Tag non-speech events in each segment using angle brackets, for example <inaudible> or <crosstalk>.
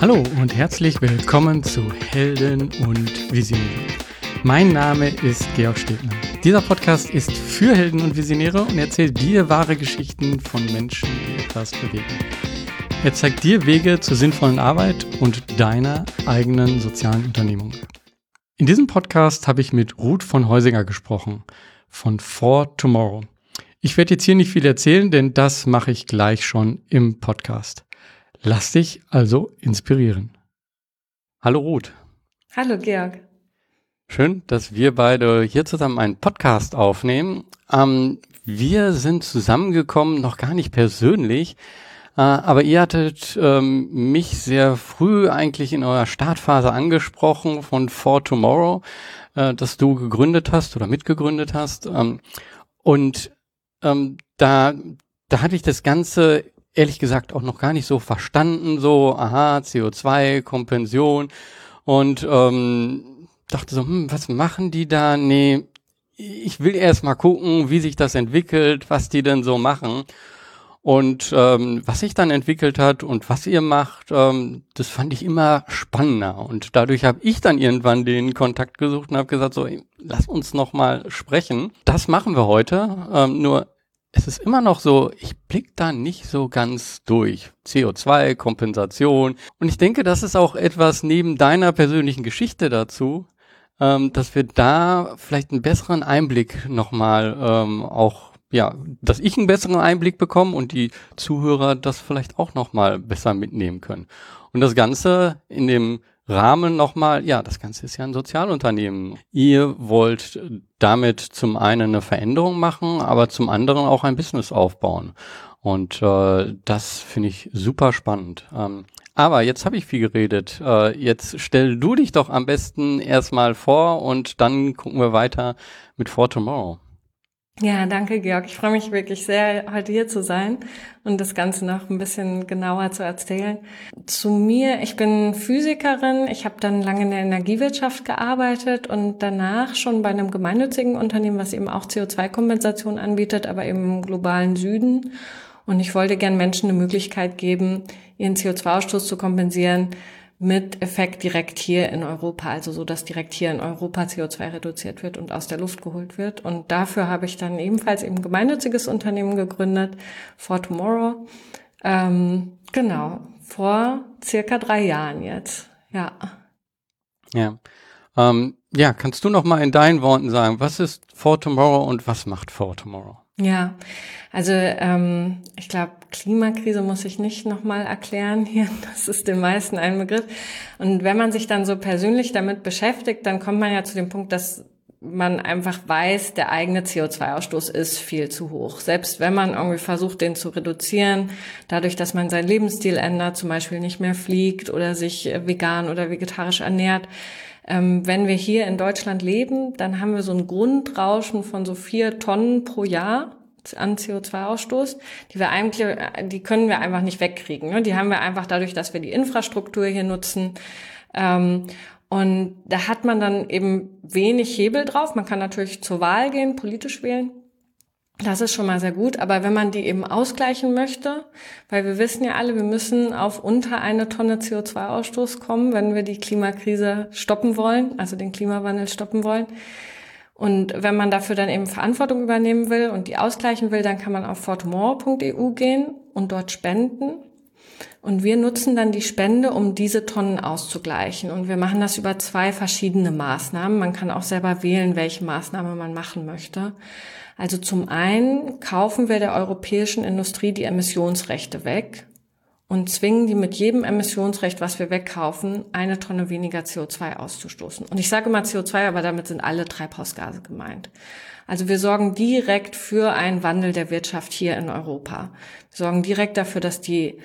Hallo und herzlich willkommen zu Helden und Visionäre. Mein Name ist Georg Stebner. Dieser Podcast ist für Helden und Visionäre und erzählt dir wahre Geschichten von Menschen, die etwas bewegen. Er zeigt dir Wege zur sinnvollen Arbeit und deiner eigenen sozialen Unternehmung. In diesem Podcast habe ich mit Ruth von Heusinger gesprochen von For Tomorrow. Ich werde jetzt hier nicht viel erzählen, denn das mache ich gleich schon im Podcast. Lass dich also inspirieren. Hallo Ruth. Hallo Georg. Schön, dass wir beide hier zusammen einen Podcast aufnehmen. Ähm, wir sind zusammengekommen, noch gar nicht persönlich, äh, aber ihr hattet ähm, mich sehr früh eigentlich in eurer Startphase angesprochen von For Tomorrow, äh, dass du gegründet hast oder mitgegründet hast. Ähm, und ähm, da, da hatte ich das Ganze ehrlich gesagt auch noch gar nicht so verstanden, so, aha, CO2, Kompension und ähm, dachte so, hm, was machen die da? Nee, ich will erst mal gucken, wie sich das entwickelt, was die denn so machen. Und ähm, was sich dann entwickelt hat und was ihr macht, ähm, das fand ich immer spannender. Und dadurch habe ich dann irgendwann den Kontakt gesucht und habe gesagt, so, lass uns noch mal sprechen. Das machen wir heute. Ähm, nur es ist immer noch so, ich blick da nicht so ganz durch. CO2, Kompensation. Und ich denke, das ist auch etwas neben deiner persönlichen Geschichte dazu, ähm, dass wir da vielleicht einen besseren Einblick nochmal ähm, auch, ja, dass ich einen besseren Einblick bekomme und die Zuhörer das vielleicht auch nochmal besser mitnehmen können. Und das Ganze in dem Rahmen nochmal, ja, das Ganze ist ja ein Sozialunternehmen. Ihr wollt damit zum einen eine Veränderung machen, aber zum anderen auch ein Business aufbauen. Und äh, das finde ich super spannend. Ähm, aber jetzt habe ich viel geredet. Äh, jetzt stell du dich doch am besten erstmal vor und dann gucken wir weiter mit For Tomorrow. Ja, danke, Georg. Ich freue mich wirklich sehr, heute hier zu sein und das Ganze noch ein bisschen genauer zu erzählen. Zu mir, ich bin Physikerin. Ich habe dann lange in der Energiewirtschaft gearbeitet und danach schon bei einem gemeinnützigen Unternehmen, was eben auch CO2-Kompensation anbietet, aber im globalen Süden. Und ich wollte gern Menschen eine Möglichkeit geben, ihren CO2-Ausstoß zu kompensieren, mit Effekt direkt hier in Europa, also so, dass direkt hier in Europa CO2 reduziert wird und aus der Luft geholt wird. Und dafür habe ich dann ebenfalls eben gemeinnütziges Unternehmen gegründet, For Tomorrow. Ähm, genau, vor circa drei Jahren jetzt, ja. Ja. Ähm, ja, kannst du noch mal in deinen Worten sagen, was ist For Tomorrow und was macht For Tomorrow? Ja, also ähm, ich glaube, Klimakrise muss ich nicht nochmal erklären hier. <laughs> Das ist den meisten ein Begriff. Und wenn man sich dann so persönlich damit beschäftigt, dann kommt man ja zu dem Punkt, dass man einfach weiß, der eigene CO2-Ausstoß ist viel zu hoch. Selbst wenn man irgendwie versucht, den zu reduzieren, dadurch, dass man seinen Lebensstil ändert, zum Beispiel nicht mehr fliegt oder sich vegan oder vegetarisch ernährt, ähm, wenn wir hier in Deutschland leben, dann haben wir so ein Grundrauschen von so vier Tonnen pro Jahr an CO2-Ausstoß, die wir eigentlich, die können wir einfach nicht wegkriegen. Ne? Die haben wir einfach dadurch, dass wir die Infrastruktur hier nutzen. Ähm, und da hat man dann eben wenig Hebel drauf. Man kann natürlich zur Wahl gehen, politisch wählen. Das ist schon mal sehr gut. Aber wenn man die eben ausgleichen möchte, weil wir wissen ja alle, wir müssen auf unter eine Tonne CO2-Ausstoß kommen, wenn wir die Klimakrise stoppen wollen, also den Klimawandel stoppen wollen, und wenn man dafür dann eben Verantwortung übernehmen will und die ausgleichen will, dann kann man auf fortomore.eu gehen und dort spenden. Und wir nutzen dann die Spende, um diese Tonnen auszugleichen. Und wir machen das über zwei verschiedene Maßnahmen. Man kann auch selber wählen, welche Maßnahme man machen möchte. Also zum einen kaufen wir der europäischen Industrie die Emissionsrechte weg und zwingen die mit jedem Emissionsrecht, was wir wegkaufen, eine Tonne weniger CO2 auszustoßen. Und ich sage immer CO2, aber damit sind alle Treibhausgase gemeint. Also wir sorgen direkt für einen Wandel der Wirtschaft hier in Europa. Wir sorgen direkt dafür, dass die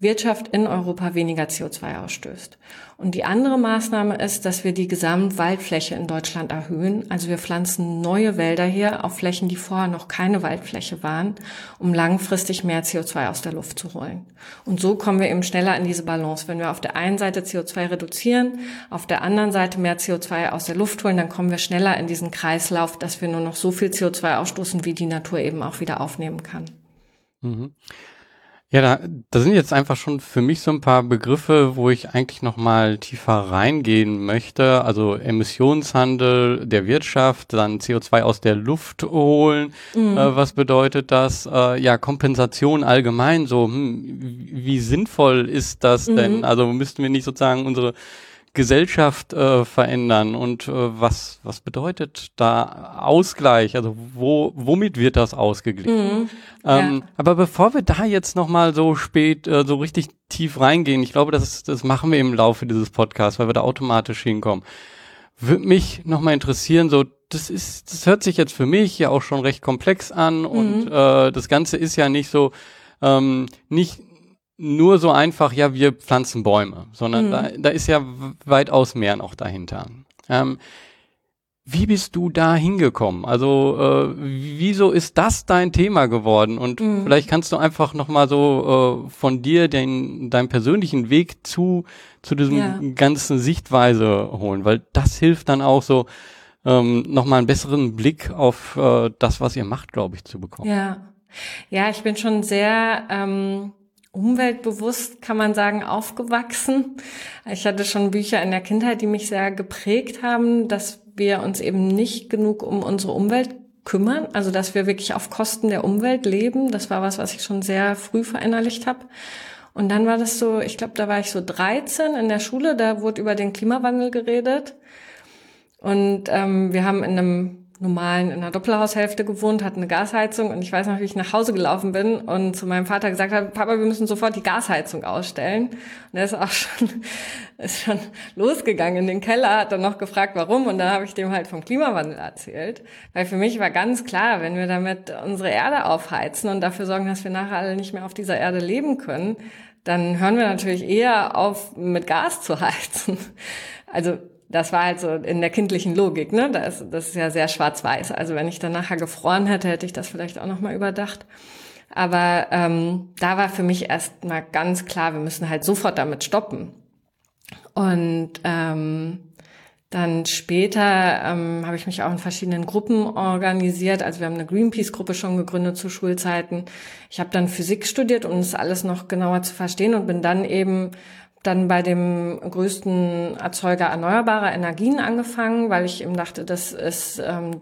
Wirtschaft in Europa weniger CO2 ausstößt. Und die andere Maßnahme ist, dass wir die Gesamtwaldfläche in Deutschland erhöhen. Also wir pflanzen neue Wälder hier auf Flächen, die vorher noch keine Waldfläche waren, um langfristig mehr CO2 aus der Luft zu holen. Und so kommen wir eben schneller in diese Balance. Wenn wir auf der einen Seite CO2 reduzieren, auf der anderen Seite mehr CO2 aus der Luft holen, dann kommen wir schneller in diesen Kreislauf, dass wir nur noch so viel CO2 ausstoßen, wie die Natur eben auch wieder aufnehmen kann. Mhm. Ja, da, da sind jetzt einfach schon für mich so ein paar Begriffe, wo ich eigentlich noch mal tiefer reingehen möchte. Also Emissionshandel der Wirtschaft, dann CO2 aus der Luft holen. Mhm. Äh, was bedeutet das? Äh, ja, Kompensation allgemein. So, hm, wie sinnvoll ist das mhm. denn? Also müssten wir nicht sozusagen unsere Gesellschaft äh, verändern und äh, was was bedeutet da Ausgleich? Also wo womit wird das ausgeglichen? Mhm, ähm, ja. Aber bevor wir da jetzt noch mal so spät äh, so richtig tief reingehen, ich glaube, das das machen wir im Laufe dieses Podcasts, weil wir da automatisch hinkommen. Würde mich noch mal interessieren, so das ist das hört sich jetzt für mich ja auch schon recht komplex an und mhm. äh, das Ganze ist ja nicht so ähm, nicht nur so einfach, ja, wir pflanzen Bäume, sondern mhm. da, da ist ja weitaus mehr noch dahinter. Ähm, wie bist du da hingekommen? Also äh, wieso ist das dein Thema geworden? Und mhm. vielleicht kannst du einfach noch mal so äh, von dir den deinen persönlichen Weg zu zu diesem ja. ganzen Sichtweise holen, weil das hilft dann auch so ähm, noch mal einen besseren Blick auf äh, das, was ihr macht, glaube ich, zu bekommen. Ja, ja, ich bin schon sehr ähm umweltbewusst, kann man sagen, aufgewachsen. Ich hatte schon Bücher in der Kindheit, die mich sehr geprägt haben, dass wir uns eben nicht genug um unsere Umwelt kümmern, also dass wir wirklich auf Kosten der Umwelt leben. Das war was, was ich schon sehr früh verinnerlicht habe. Und dann war das so, ich glaube, da war ich so 13 in der Schule, da wurde über den Klimawandel geredet. Und ähm, wir haben in einem normalen in einer Doppelhaushälfte gewohnt, hatte eine Gasheizung und ich weiß noch, wie ich nach Hause gelaufen bin und zu meinem Vater gesagt habe, Papa, wir müssen sofort die Gasheizung ausstellen. Und er ist auch schon, <laughs> ist schon losgegangen in den Keller, hat dann noch gefragt, warum und dann habe ich dem halt vom Klimawandel erzählt. Weil für mich war ganz klar, wenn wir damit unsere Erde aufheizen und dafür sorgen, dass wir nachher alle nicht mehr auf dieser Erde leben können, dann hören wir natürlich eher auf, mit Gas zu <laughs> heizen. Also das war halt so in der kindlichen Logik, ne? Das, das ist ja sehr schwarz-weiß. Also wenn ich dann nachher gefroren hätte, hätte ich das vielleicht auch nochmal überdacht. Aber ähm, da war für mich erst mal ganz klar, wir müssen halt sofort damit stoppen. Und ähm, dann später ähm, habe ich mich auch in verschiedenen Gruppen organisiert. Also wir haben eine Greenpeace-Gruppe schon gegründet zu Schulzeiten. Ich habe dann Physik studiert, um das alles noch genauer zu verstehen und bin dann eben dann bei dem größten Erzeuger erneuerbarer Energien angefangen, weil ich eben dachte, das ist ähm,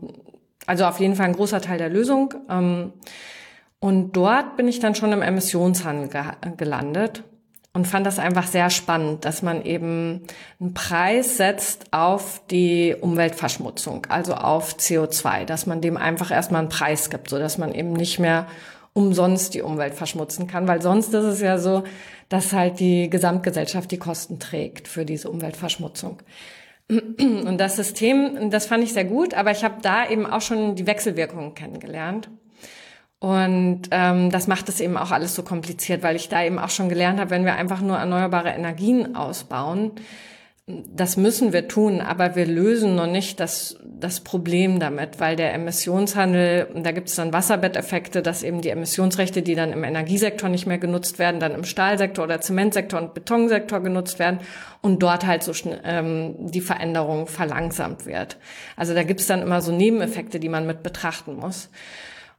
also auf jeden Fall ein großer Teil der Lösung. Ähm, und dort bin ich dann schon im Emissionshandel ge gelandet und fand das einfach sehr spannend, dass man eben einen Preis setzt auf die Umweltverschmutzung, also auf CO2, dass man dem einfach erstmal einen Preis gibt, so dass man eben nicht mehr umsonst die Umwelt verschmutzen kann, weil sonst ist es ja so, dass halt die Gesamtgesellschaft die Kosten trägt für diese Umweltverschmutzung. Und das System, das fand ich sehr gut, aber ich habe da eben auch schon die Wechselwirkungen kennengelernt. Und ähm, das macht es eben auch alles so kompliziert, weil ich da eben auch schon gelernt habe, wenn wir einfach nur erneuerbare Energien ausbauen, das müssen wir tun, aber wir lösen noch nicht das, das Problem damit, weil der Emissionshandel, da gibt es dann Wasserbetteffekte, dass eben die Emissionsrechte, die dann im Energiesektor nicht mehr genutzt werden, dann im Stahlsektor oder Zementsektor und Betonsektor genutzt werden und dort halt so ähm, die Veränderung verlangsamt wird. Also da gibt es dann immer so Nebeneffekte, die man mit betrachten muss.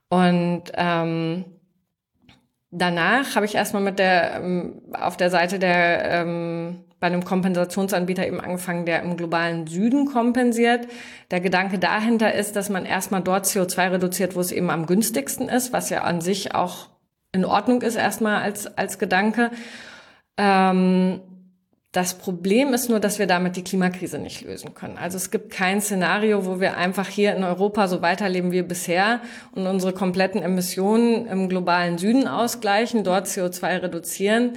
Und ähm, danach habe ich erstmal mit der ähm, auf der Seite der ähm, bei einem Kompensationsanbieter eben angefangen, der im globalen Süden kompensiert. Der Gedanke dahinter ist, dass man erstmal dort CO2 reduziert, wo es eben am günstigsten ist, was ja an sich auch in Ordnung ist erstmal als, als Gedanke. Ähm, das Problem ist nur, dass wir damit die Klimakrise nicht lösen können. Also es gibt kein Szenario, wo wir einfach hier in Europa so weiterleben wie bisher und unsere kompletten Emissionen im globalen Süden ausgleichen, dort CO2 reduzieren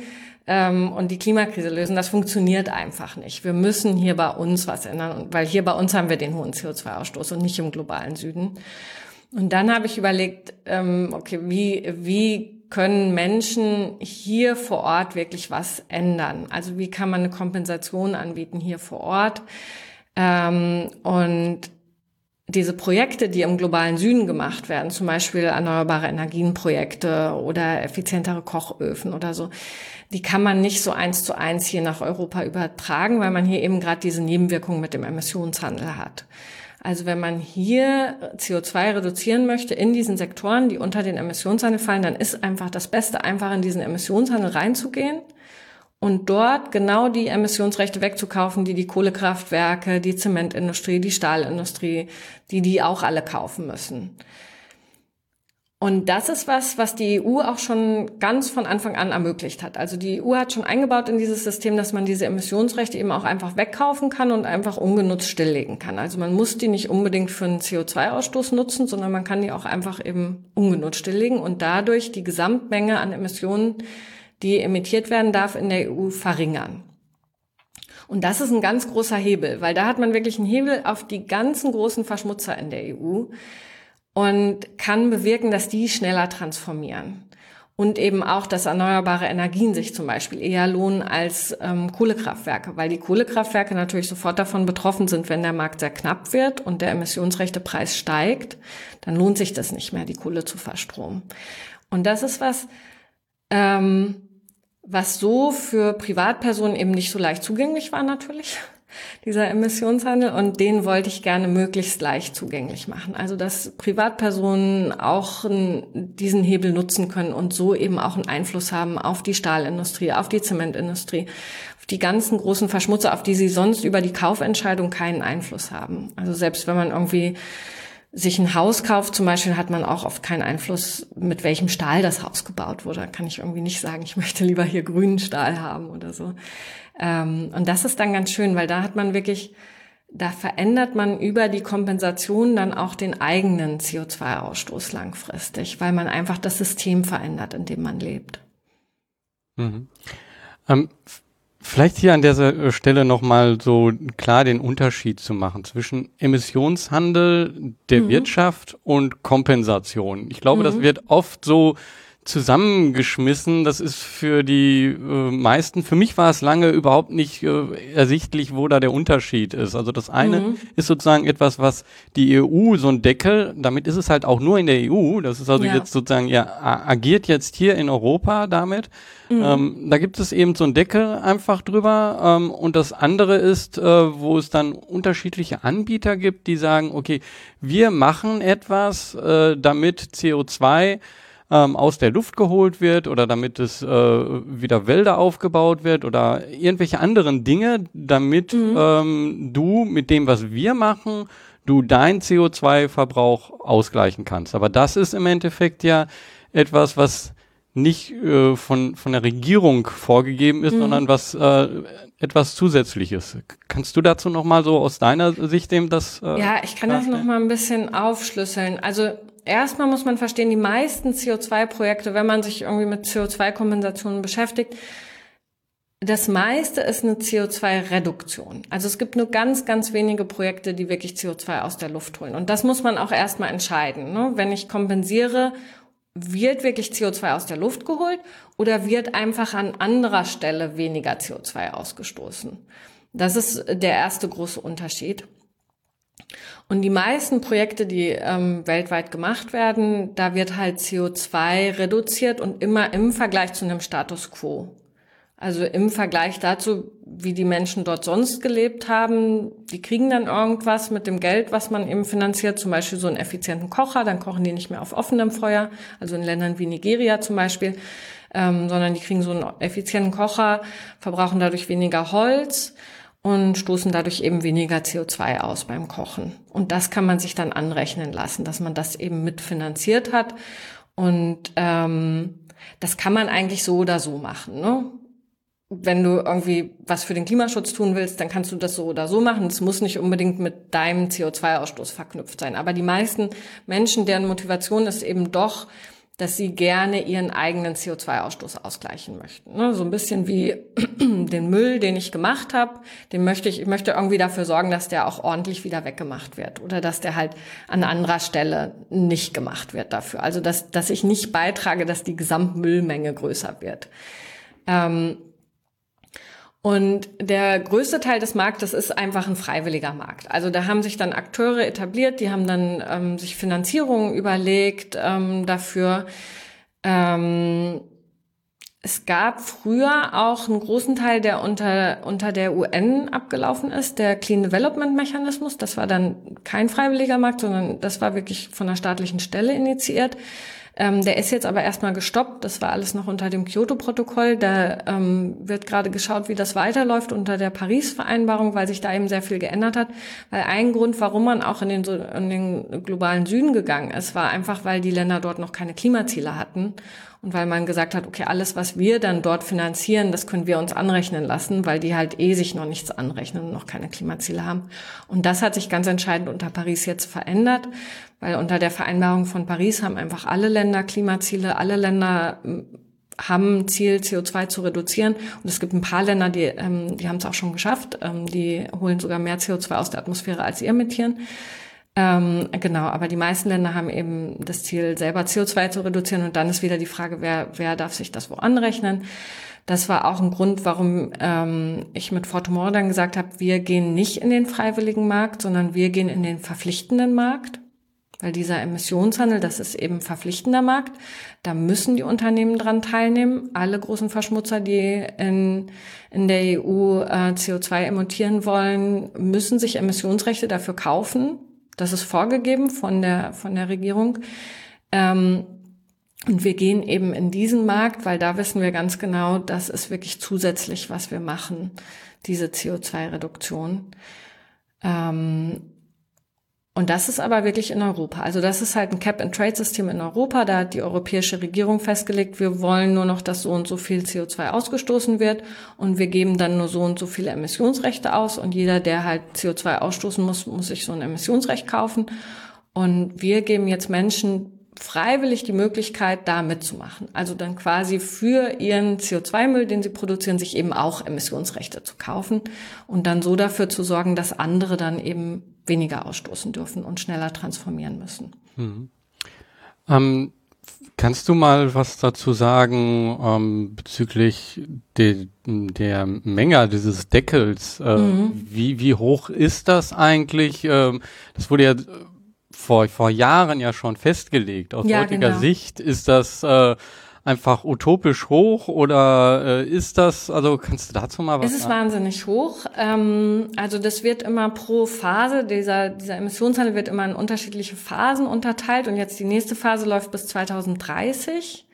ähm, und die Klimakrise lösen. Das funktioniert einfach nicht. Wir müssen hier bei uns was ändern, weil hier bei uns haben wir den hohen CO2-Ausstoß und nicht im globalen Süden. Und dann habe ich überlegt, ähm, okay, wie, wie können Menschen hier vor Ort wirklich was ändern? Also wie kann man eine Kompensation anbieten hier vor Ort? Ähm, und diese Projekte, die im globalen Süden gemacht werden, zum Beispiel erneuerbare Energienprojekte oder effizientere Kochöfen oder so, die kann man nicht so eins zu eins hier nach Europa übertragen, weil man hier eben gerade diese Nebenwirkungen mit dem Emissionshandel hat. Also wenn man hier CO2 reduzieren möchte in diesen Sektoren, die unter den Emissionshandel fallen, dann ist einfach das Beste, einfach in diesen Emissionshandel reinzugehen und dort genau die Emissionsrechte wegzukaufen, die die Kohlekraftwerke, die Zementindustrie, die Stahlindustrie, die die auch alle kaufen müssen. Und das ist was, was die EU auch schon ganz von Anfang an ermöglicht hat. Also die EU hat schon eingebaut in dieses System, dass man diese Emissionsrechte eben auch einfach wegkaufen kann und einfach ungenutzt stilllegen kann. Also man muss die nicht unbedingt für einen CO2-Ausstoß nutzen, sondern man kann die auch einfach eben ungenutzt stilllegen und dadurch die Gesamtmenge an Emissionen, die emittiert werden darf, in der EU verringern. Und das ist ein ganz großer Hebel, weil da hat man wirklich einen Hebel auf die ganzen großen Verschmutzer in der EU und kann bewirken, dass die schneller transformieren. Und eben auch, dass erneuerbare Energien sich zum Beispiel eher lohnen als ähm, Kohlekraftwerke, weil die Kohlekraftwerke natürlich sofort davon betroffen sind, wenn der Markt sehr knapp wird und der Emissionsrechtepreis steigt, dann lohnt sich das nicht mehr, die Kohle zu verstromen. Und das ist was, ähm, was so für Privatpersonen eben nicht so leicht zugänglich war natürlich dieser Emissionshandel und den wollte ich gerne möglichst leicht zugänglich machen. Also dass Privatpersonen auch diesen Hebel nutzen können und so eben auch einen Einfluss haben auf die Stahlindustrie, auf die Zementindustrie, auf die ganzen großen Verschmutzer, auf die sie sonst über die Kaufentscheidung keinen Einfluss haben. Also selbst wenn man irgendwie sich ein Haus kauft, zum Beispiel, hat man auch oft keinen Einfluss, mit welchem Stahl das Haus gebaut wurde. Da kann ich irgendwie nicht sagen, ich <laughs> möchte lieber hier grünen Stahl haben oder so. Ähm, und das ist dann ganz schön, weil da hat man wirklich, da verändert man über die Kompensation dann auch den eigenen CO2-Ausstoß langfristig, weil man einfach das System verändert, in dem man lebt. Mhm. Ähm, Vielleicht hier an dieser äh, Stelle nochmal so klar den Unterschied zu machen zwischen Emissionshandel der mhm. Wirtschaft und Kompensation. Ich glaube, mhm. das wird oft so zusammengeschmissen. Das ist für die äh, meisten, für mich war es lange überhaupt nicht äh, ersichtlich, wo da der Unterschied ist. Also das eine mhm. ist sozusagen etwas, was die EU, so ein Deckel, damit ist es halt auch nur in der EU. Das ist also ja. jetzt sozusagen, ja, agiert jetzt hier in Europa damit. Mhm. Ähm, da gibt es eben so ein Deckel einfach drüber. Ähm, und das andere ist, äh, wo es dann unterschiedliche Anbieter gibt, die sagen, okay, wir machen etwas, äh, damit CO2 ähm, aus der Luft geholt wird oder damit es äh, wieder Wälder aufgebaut wird oder irgendwelche anderen Dinge, damit mhm. ähm, du mit dem, was wir machen, du dein CO2-Verbrauch ausgleichen kannst. Aber das ist im Endeffekt ja etwas, was nicht äh, von, von der Regierung vorgegeben ist, mhm. sondern was äh, etwas Zusätzliches. Kannst du dazu nochmal so aus deiner Sicht dem das? Äh, ja, ich kann darstellen? das nochmal ein bisschen aufschlüsseln. Also erstmal muss man verstehen, die meisten CO2-Projekte, wenn man sich irgendwie mit CO2-Kompensationen beschäftigt, das meiste ist eine CO2-Reduktion. Also es gibt nur ganz, ganz wenige Projekte, die wirklich CO2 aus der Luft holen. Und das muss man auch erstmal entscheiden. Ne? Wenn ich kompensiere, wird wirklich CO2 aus der Luft geholt oder wird einfach an anderer Stelle weniger CO2 ausgestoßen? Das ist der erste große Unterschied. Und die meisten Projekte, die ähm, weltweit gemacht werden, da wird halt CO2 reduziert und immer im Vergleich zu einem Status quo. Also im Vergleich dazu, wie die Menschen dort sonst gelebt haben, die kriegen dann irgendwas mit dem Geld, was man eben finanziert, zum Beispiel so einen effizienten Kocher, dann kochen die nicht mehr auf offenem Feuer, also in Ländern wie Nigeria zum Beispiel, ähm, sondern die kriegen so einen effizienten Kocher, verbrauchen dadurch weniger Holz und stoßen dadurch eben weniger CO2 aus beim Kochen. Und das kann man sich dann anrechnen lassen, dass man das eben mitfinanziert hat. Und ähm, das kann man eigentlich so oder so machen. Ne? Wenn du irgendwie was für den Klimaschutz tun willst, dann kannst du das so oder so machen. Es muss nicht unbedingt mit deinem CO2-Ausstoß verknüpft sein. Aber die meisten Menschen, deren Motivation ist eben doch, dass sie gerne ihren eigenen CO2-Ausstoß ausgleichen möchten. Ne? So ein bisschen wie <clears throat> den Müll, den ich gemacht habe, den möchte ich, ich möchte irgendwie dafür sorgen, dass der auch ordentlich wieder weggemacht wird oder dass der halt an anderer Stelle nicht gemacht wird dafür. Also dass, dass ich nicht beitrage, dass die Gesamtmüllmenge größer wird. Ähm, und der größte Teil des Marktes ist einfach ein freiwilliger Markt. Also da haben sich dann Akteure etabliert, die haben dann ähm, sich Finanzierungen überlegt ähm, dafür. Ähm, es gab früher auch einen großen Teil, der unter, unter der UN abgelaufen ist, der Clean Development Mechanismus. Das war dann kein freiwilliger Markt, sondern das war wirklich von der staatlichen Stelle initiiert. Ähm, der ist jetzt aber erstmal gestoppt. Das war alles noch unter dem Kyoto-Protokoll. Da ähm, wird gerade geschaut, wie das weiterläuft unter der Paris-Vereinbarung, weil sich da eben sehr viel geändert hat. Weil ein Grund, warum man auch in den, in den globalen Süden gegangen ist, war einfach, weil die Länder dort noch keine Klimaziele hatten. Und weil man gesagt hat, okay, alles, was wir dann dort finanzieren, das können wir uns anrechnen lassen, weil die halt eh sich noch nichts anrechnen und noch keine Klimaziele haben. Und das hat sich ganz entscheidend unter Paris jetzt verändert, weil unter der Vereinbarung von Paris haben einfach alle Länder Klimaziele, alle Länder hm, haben ein Ziel, CO2 zu reduzieren. Und es gibt ein paar Länder, die, ähm, die haben es auch schon geschafft. Ähm, die holen sogar mehr CO2 aus der Atmosphäre, als sie emittieren. Ähm, genau, aber die meisten Länder haben eben das Ziel, selber CO2 zu reduzieren. Und dann ist wieder die Frage, wer, wer darf sich das wo anrechnen? Das war auch ein Grund, warum ähm, ich mit Fortumor dann gesagt habe, wir gehen nicht in den freiwilligen Markt, sondern wir gehen in den verpflichtenden Markt. Weil dieser Emissionshandel, das ist eben verpflichtender Markt. Da müssen die Unternehmen dran teilnehmen. Alle großen Verschmutzer, die in, in der EU äh, CO2 emittieren wollen, müssen sich Emissionsrechte dafür kaufen. Das ist vorgegeben von der, von der Regierung. Ähm, und wir gehen eben in diesen Markt, weil da wissen wir ganz genau, das ist wirklich zusätzlich, was wir machen, diese CO2-Reduktion. Ähm, und das ist aber wirklich in Europa. Also das ist halt ein Cap-and-Trade-System in Europa. Da hat die europäische Regierung festgelegt, wir wollen nur noch, dass so und so viel CO2 ausgestoßen wird und wir geben dann nur so und so viele Emissionsrechte aus und jeder, der halt CO2 ausstoßen muss, muss sich so ein Emissionsrecht kaufen. Und wir geben jetzt Menschen freiwillig die Möglichkeit, da mitzumachen. Also dann quasi für ihren CO2-Müll, den sie produzieren, sich eben auch Emissionsrechte zu kaufen und dann so dafür zu sorgen, dass andere dann eben weniger ausstoßen dürfen und schneller transformieren müssen. Mhm. Ähm, kannst du mal was dazu sagen ähm, bezüglich de, der Menge dieses Deckels? Äh, mhm. wie, wie hoch ist das eigentlich? Ähm, das wurde ja vor, vor Jahren ja schon festgelegt. Aus ja, heutiger genau. Sicht ist das äh, einfach utopisch hoch oder äh, ist das, also kannst du dazu mal was sagen? Es ist sagen? wahnsinnig hoch. Ähm, also das wird immer pro Phase, dieser, dieser Emissionshandel wird immer in unterschiedliche Phasen unterteilt und jetzt die nächste Phase läuft bis 2030.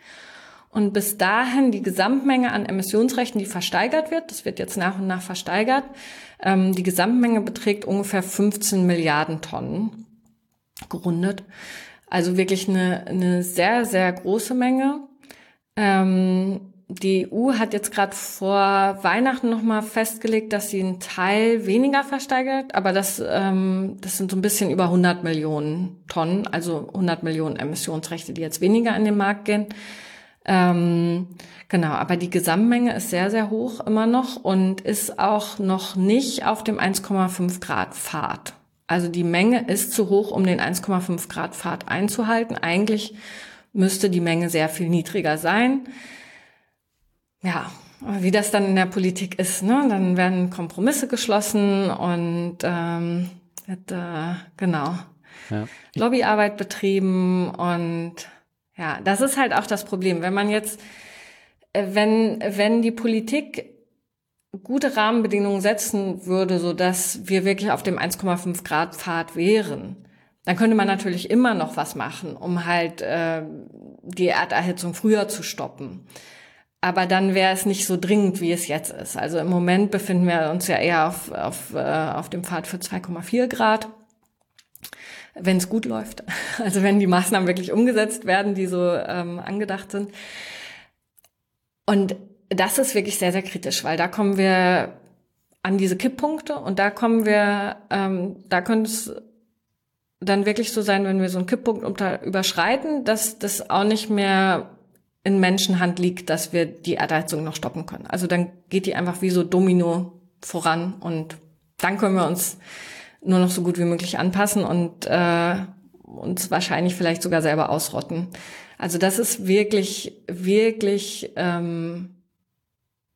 Und bis dahin die Gesamtmenge an Emissionsrechten, die versteigert wird, das wird jetzt nach und nach versteigert, ähm, die Gesamtmenge beträgt ungefähr 15 Milliarden Tonnen gerundet. Also wirklich eine, eine sehr, sehr große Menge. Ähm, die EU hat jetzt gerade vor Weihnachten nochmal festgelegt, dass sie einen Teil weniger versteigert, aber das, ähm, das sind so ein bisschen über 100 Millionen Tonnen, also 100 Millionen Emissionsrechte, die jetzt weniger in den Markt gehen. Ähm, genau, aber die Gesamtmenge ist sehr, sehr hoch immer noch und ist auch noch nicht auf dem 1,5 Grad Pfad. Also die Menge ist zu hoch, um den 1,5 Grad Pfad einzuhalten. Eigentlich müsste die Menge sehr viel niedriger sein. Ja, wie das dann in der Politik ist, ne? dann werden Kompromisse geschlossen und ähm, wird, äh, genau ja. Lobbyarbeit betrieben und ja, das ist halt auch das Problem, wenn man jetzt, äh, wenn wenn die Politik gute Rahmenbedingungen setzen würde, so dass wir wirklich auf dem 1,5 Grad Pfad wären, dann könnte man natürlich immer noch was machen, um halt äh, die Erderhitzung früher zu stoppen. Aber dann wäre es nicht so dringend, wie es jetzt ist. Also im Moment befinden wir uns ja eher auf, auf, äh, auf dem Pfad für 2,4 Grad, wenn es gut läuft. <laughs> Also wenn die Maßnahmen wirklich umgesetzt werden, die so ähm, angedacht sind. Und das ist wirklich sehr, sehr kritisch, weil da kommen wir an diese Kipppunkte und da kommen wir, ähm, da könnte es dann wirklich so sein, wenn wir so einen Kipppunkt unter, überschreiten, dass das auch nicht mehr in Menschenhand liegt, dass wir die Erdeizung noch stoppen können. Also dann geht die einfach wie so Domino voran und dann können wir uns nur noch so gut wie möglich anpassen und äh, uns wahrscheinlich vielleicht sogar selber ausrotten. Also das ist wirklich, wirklich, ähm,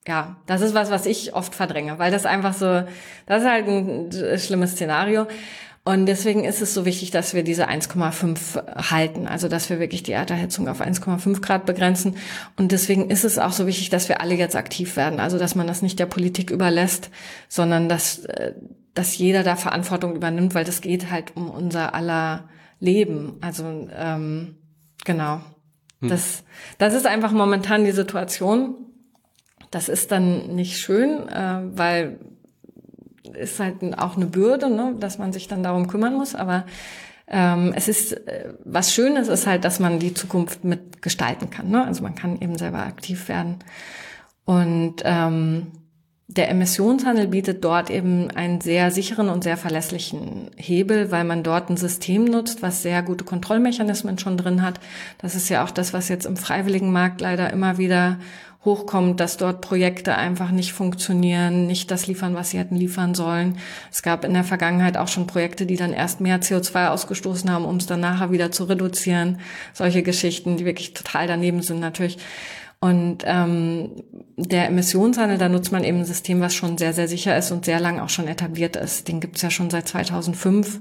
ja, das ist was, was ich oft verdränge, weil das einfach so, das ist halt ein schlimmes Szenario. Und deswegen ist es so wichtig, dass wir diese 1,5 halten, also dass wir wirklich die Erderhitzung auf 1,5 Grad begrenzen. Und deswegen ist es auch so wichtig, dass wir alle jetzt aktiv werden, also dass man das nicht der Politik überlässt, sondern dass, äh, dass jeder da Verantwortung übernimmt, weil das geht halt um unser aller Leben. Also ähm, genau. Hm. Das, das ist einfach momentan die Situation. Das ist dann nicht schön, äh, weil ist halt auch eine Bürde, ne, dass man sich dann darum kümmern muss. Aber ähm, es ist äh, was Schönes ist halt, dass man die Zukunft mitgestalten kann. Ne? Also man kann eben selber aktiv werden. Und ähm, der Emissionshandel bietet dort eben einen sehr sicheren und sehr verlässlichen Hebel, weil man dort ein System nutzt, was sehr gute Kontrollmechanismen schon drin hat. Das ist ja auch das, was jetzt im freiwilligen Markt leider immer wieder hochkommt, dass dort Projekte einfach nicht funktionieren, nicht das liefern, was sie hätten liefern sollen. Es gab in der Vergangenheit auch schon Projekte, die dann erst mehr CO2 ausgestoßen haben, um es dann nachher wieder zu reduzieren. Solche Geschichten, die wirklich total daneben sind natürlich. Und ähm, der Emissionshandel, da nutzt man eben ein System, was schon sehr, sehr sicher ist und sehr lang auch schon etabliert ist. Den gibt's ja schon seit 2005.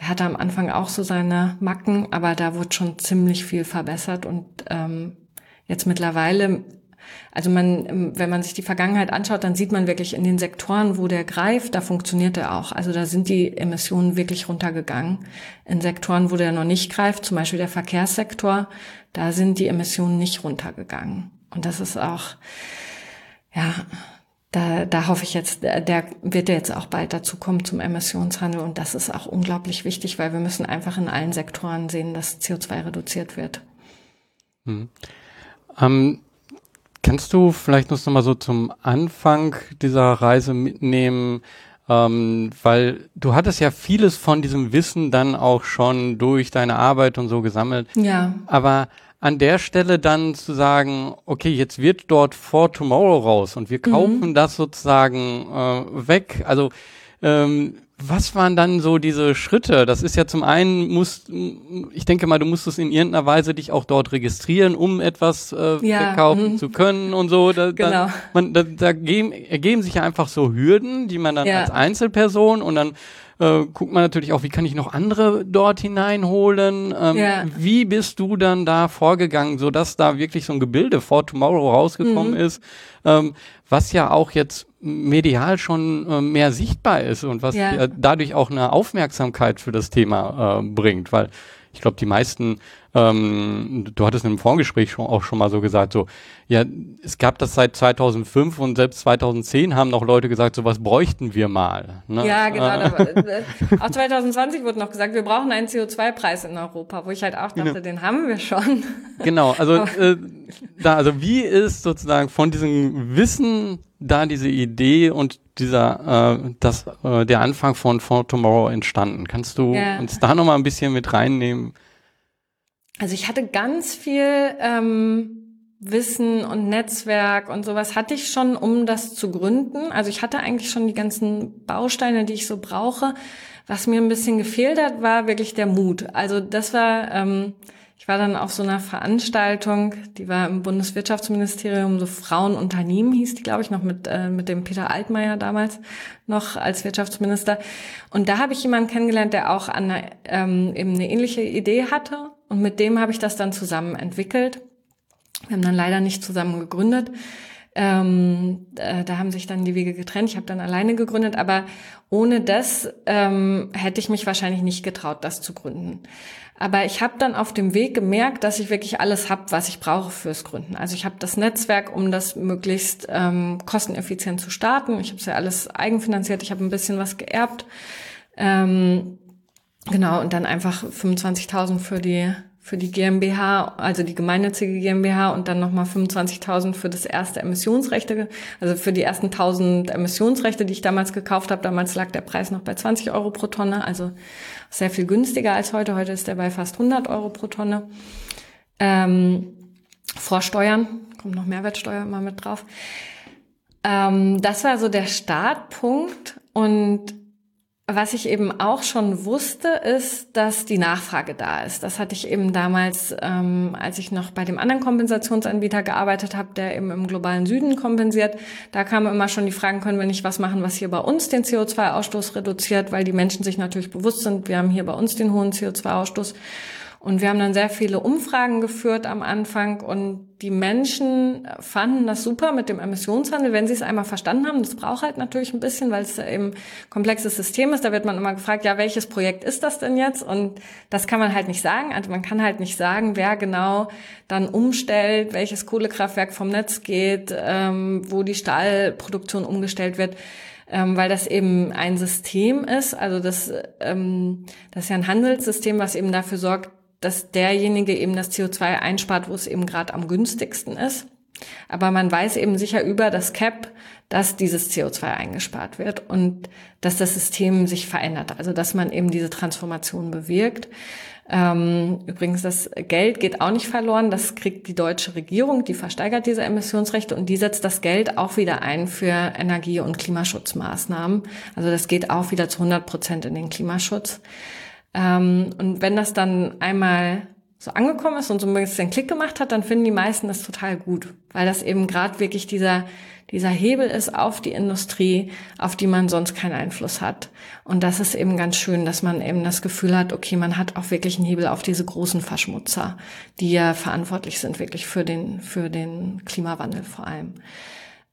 Der hatte am Anfang auch so seine Macken, aber da wurde schon ziemlich viel verbessert und ähm, jetzt mittlerweile also man, ähm, wenn man sich die Vergangenheit anschaut, dann sieht man wirklich in den Sektoren, wo der greift, da funktioniert er auch. Also da sind die Emissionen wirklich runtergegangen. In Sektoren, wo der noch nicht greift, zum Beispiel der Verkehrssektor, da sind die Emissionen nicht runtergegangen. Und das ist auch, ja, da, da hoffe ich jetzt, der wird jetzt auch bald dazu kommen zum Emissionshandel. Und das ist auch unglaublich wichtig, weil wir müssen einfach in allen Sektoren sehen, dass CO2 reduziert wird. Hm. Ähm, Kannst du vielleicht noch mal so zum Anfang dieser Reise mitnehmen, ähm, weil du hattest ja vieles von diesem Wissen dann auch schon durch deine Arbeit und so gesammelt. Ja. Aber an der Stelle dann zu sagen, okay, jetzt wird dort For Tomorrow raus und wir kaufen mhm. das sozusagen äh, weg. Also ähm, was waren dann so diese Schritte? Das ist ja zum einen muss, ich denke mal, du musstest in irgendeiner Weise dich auch dort registrieren, um etwas äh, ja, verkaufen mh. zu können und so. Da, genau. Da, man, da, da geben, ergeben sich ja einfach so Hürden, die man dann ja. als Einzelperson und dann äh, guckt man natürlich auch, wie kann ich noch andere dort hineinholen? Ähm, ja. Wie bist du dann da vorgegangen, so dass da wirklich so ein Gebilde for Tomorrow rausgekommen mhm. ist, ähm, was ja auch jetzt medial schon äh, mehr sichtbar ist und was ja. dadurch auch eine Aufmerksamkeit für das Thema äh, bringt, weil ich glaube, die meisten, ähm, du hattest im Vorgespräch schon, auch schon mal so gesagt, so, ja, es gab das seit 2005 und selbst 2010 haben noch Leute gesagt, so was bräuchten wir mal. Ne? Ja, genau. <laughs> Äh. auch 2020 wurde noch gesagt, wir brauchen einen CO2-Preis in Europa, wo ich halt auch dachte, genau. den haben wir schon. Genau, also <laughs> äh, da, also wie ist sozusagen von diesem Wissen da diese Idee und dieser, äh, das, äh, der Anfang von For Tomorrow entstanden? Kannst du ja. uns da nochmal ein bisschen mit reinnehmen? Also ich hatte ganz viel ähm, Wissen und Netzwerk und sowas hatte ich schon, um das zu gründen. Also ich hatte eigentlich schon die ganzen Bausteine, die ich so brauche. Was mir ein bisschen gefehlt hat, war wirklich der Mut. Also das war ähm, ich war dann auf so einer Veranstaltung, die war im Bundeswirtschaftsministerium, so Frauenunternehmen hieß die, glaube ich, noch mit, äh, mit dem Peter Altmaier damals noch als Wirtschaftsminister. Und da habe ich jemanden kennengelernt, der auch an ähm, eben eine ähnliche Idee hatte. Und mit dem habe ich das dann zusammen entwickelt. Wir haben dann leider nicht zusammen gegründet. Ähm, äh, da haben sich dann die Wege getrennt. Ich habe dann alleine gegründet, aber ohne das ähm, hätte ich mich wahrscheinlich nicht getraut, das zu gründen. Aber ich habe dann auf dem Weg gemerkt, dass ich wirklich alles habe, was ich brauche fürs Gründen. Also ich habe das Netzwerk, um das möglichst ähm, kosteneffizient zu starten. Ich habe es ja alles eigenfinanziert. Ich habe ein bisschen was geerbt. Ähm, genau, und dann einfach 25.000 für die für die GmbH, also die gemeinnützige GmbH und dann nochmal 25.000 für das erste Emissionsrechte, also für die ersten 1000 Emissionsrechte, die ich damals gekauft habe. Damals lag der Preis noch bei 20 Euro pro Tonne, also sehr viel günstiger als heute. Heute ist der bei fast 100 Euro pro Tonne. Ähm, vor Steuern, kommt noch Mehrwertsteuer immer mit drauf. Ähm, das war so der Startpunkt und Was ich eben auch schon wusste, ist, dass die Nachfrage da ist. Das hatte ich eben damals, ähm, als ich noch bei dem anderen Kompensationsanbieter gearbeitet habe, der eben im globalen Süden kompensiert. Da kamen immer schon die Fragen, können wir nicht was machen, was hier bei uns den CO2-Ausstoß reduziert, weil die Menschen sich natürlich bewusst sind, wir haben hier bei uns den hohen CO2-Ausstoß. Und wir haben dann sehr viele Umfragen geführt am Anfang und die Menschen fanden das super mit dem Emissionshandel, wenn sie es einmal verstanden haben. Das braucht halt natürlich ein bisschen, weil es eben komplexes System ist. Da wird man immer gefragt, ja, welches Projekt ist das denn jetzt? Und das kann man halt nicht sagen. Also man kann halt nicht sagen, wer genau dann umstellt, welches Kohlekraftwerk vom Netz geht, ähm, wo die Stahlproduktion umgestellt wird ähm, weil das eben ein System ist. Also das, ähm, das ist ja ein Handelssystem, was eben dafür sorgt, dass derjenige eben das CO2 einspart, wo es eben gerade am günstigsten ist. Aber man weiß eben sicher über das CAP, dass dieses CO2 eingespart wird und dass das System sich verändert. Also dass man eben diese Transformation bewirkt. Ähm, übrigens, das Geld geht auch nicht verloren. Das kriegt die deutsche Regierung, die versteigert diese Emissionsrechte und die setzt das Geld auch wieder ein für Energie- und Klimaschutzmaßnahmen. Also das geht auch wieder zu 100 Prozent in den Klimaschutz. Ähm, und wenn das dann einmal so angekommen ist und so ein bisschen Klick gemacht hat, dann finden die meisten das total gut, weil das eben gerade wirklich dieser dieser Hebel ist auf die Industrie, auf die man sonst keinen Einfluss hat. Und das ist eben ganz schön, dass man eben das Gefühl hat, okay, man hat auch wirklich einen Hebel auf diese großen Verschmutzer, die ja verantwortlich sind wirklich für den für den Klimawandel vor allem.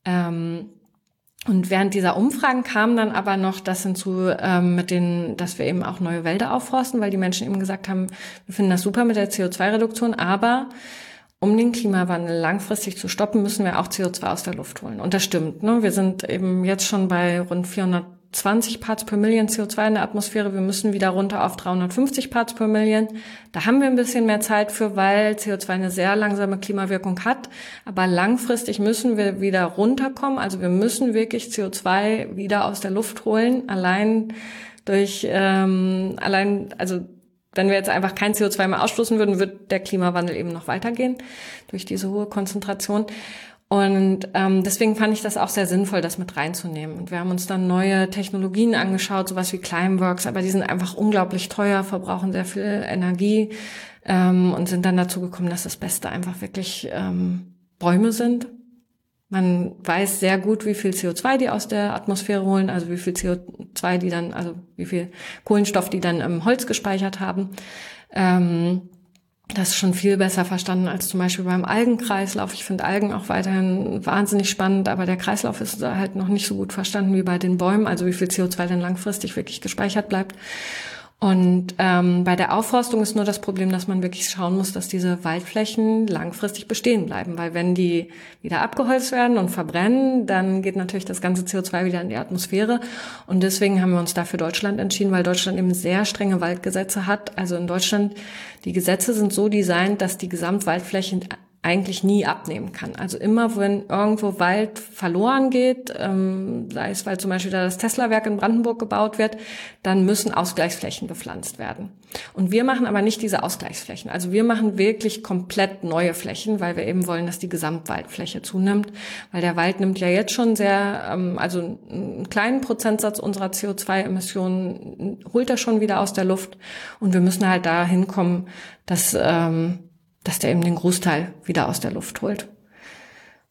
Ähm, und während dieser Umfragen kam dann aber noch das hinzu, ähm, mit den, dass wir eben auch neue Wälder aufforsten, weil die Menschen eben gesagt haben, wir finden das super mit der CO2-Reduktion, aber um den Klimawandel langfristig zu stoppen, müssen wir auch CO2 aus der Luft holen. Und das stimmt. Ne? Wir sind eben jetzt schon bei rund 400 20 Parts per Million CO2 in der Atmosphäre. Wir müssen wieder runter auf 350 Parts per Million. Da haben wir ein bisschen mehr Zeit für, weil CO2 eine sehr langsame Klimawirkung hat. Aber langfristig müssen wir wieder runterkommen. Also wir müssen wirklich CO2 wieder aus der Luft holen. Allein durch, ähm, allein, also wenn wir jetzt einfach kein CO2 mehr ausstoßen würden, wird der Klimawandel eben noch weitergehen durch diese hohe Konzentration. Und ähm, deswegen fand ich das auch sehr sinnvoll, das mit reinzunehmen. Und wir haben uns dann neue Technologien angeschaut, sowas wie Climeworks, aber die sind einfach unglaublich teuer, verbrauchen sehr viel Energie ähm, und sind dann dazu gekommen, dass das Beste einfach wirklich ähm, Bäume sind. Man weiß sehr gut, wie viel CO2 die aus der Atmosphäre holen, also wie viel CO2 die dann, also wie viel Kohlenstoff die dann im Holz gespeichert haben. Ähm, das ist schon viel besser verstanden als zum Beispiel beim Algenkreislauf. Ich finde Algen auch weiterhin wahnsinnig spannend, aber der Kreislauf ist halt noch nicht so gut verstanden wie bei den Bäumen, also wie viel CO2 denn langfristig wirklich gespeichert bleibt. Und ähm, bei der Aufforstung ist nur das Problem, dass man wirklich schauen muss, dass diese Waldflächen langfristig bestehen bleiben. Weil wenn die wieder abgeholzt werden und verbrennen, dann geht natürlich das ganze CO2 wieder in die Atmosphäre. Und deswegen haben wir uns dafür Deutschland entschieden, weil Deutschland eben sehr strenge Waldgesetze hat. Also in Deutschland, die Gesetze sind so designt, dass die Gesamtwaldfläche eigentlich nie abnehmen kann. Also immer, wenn irgendwo Wald verloren geht, ähm, sei es, weil zum Beispiel da das Tesla-Werk in Brandenburg gebaut wird, dann müssen Ausgleichsflächen gepflanzt werden. Und wir machen aber nicht diese Ausgleichsflächen. Also wir machen wirklich komplett neue Flächen, weil wir eben wollen, dass die Gesamtwaldfläche zunimmt, weil der Wald nimmt ja jetzt schon sehr, ähm, also einen kleinen Prozentsatz unserer CO2-Emissionen holt er schon wieder aus der Luft. Und wir müssen halt da hinkommen, dass ähm, dass der eben den Großteil wieder aus der Luft holt.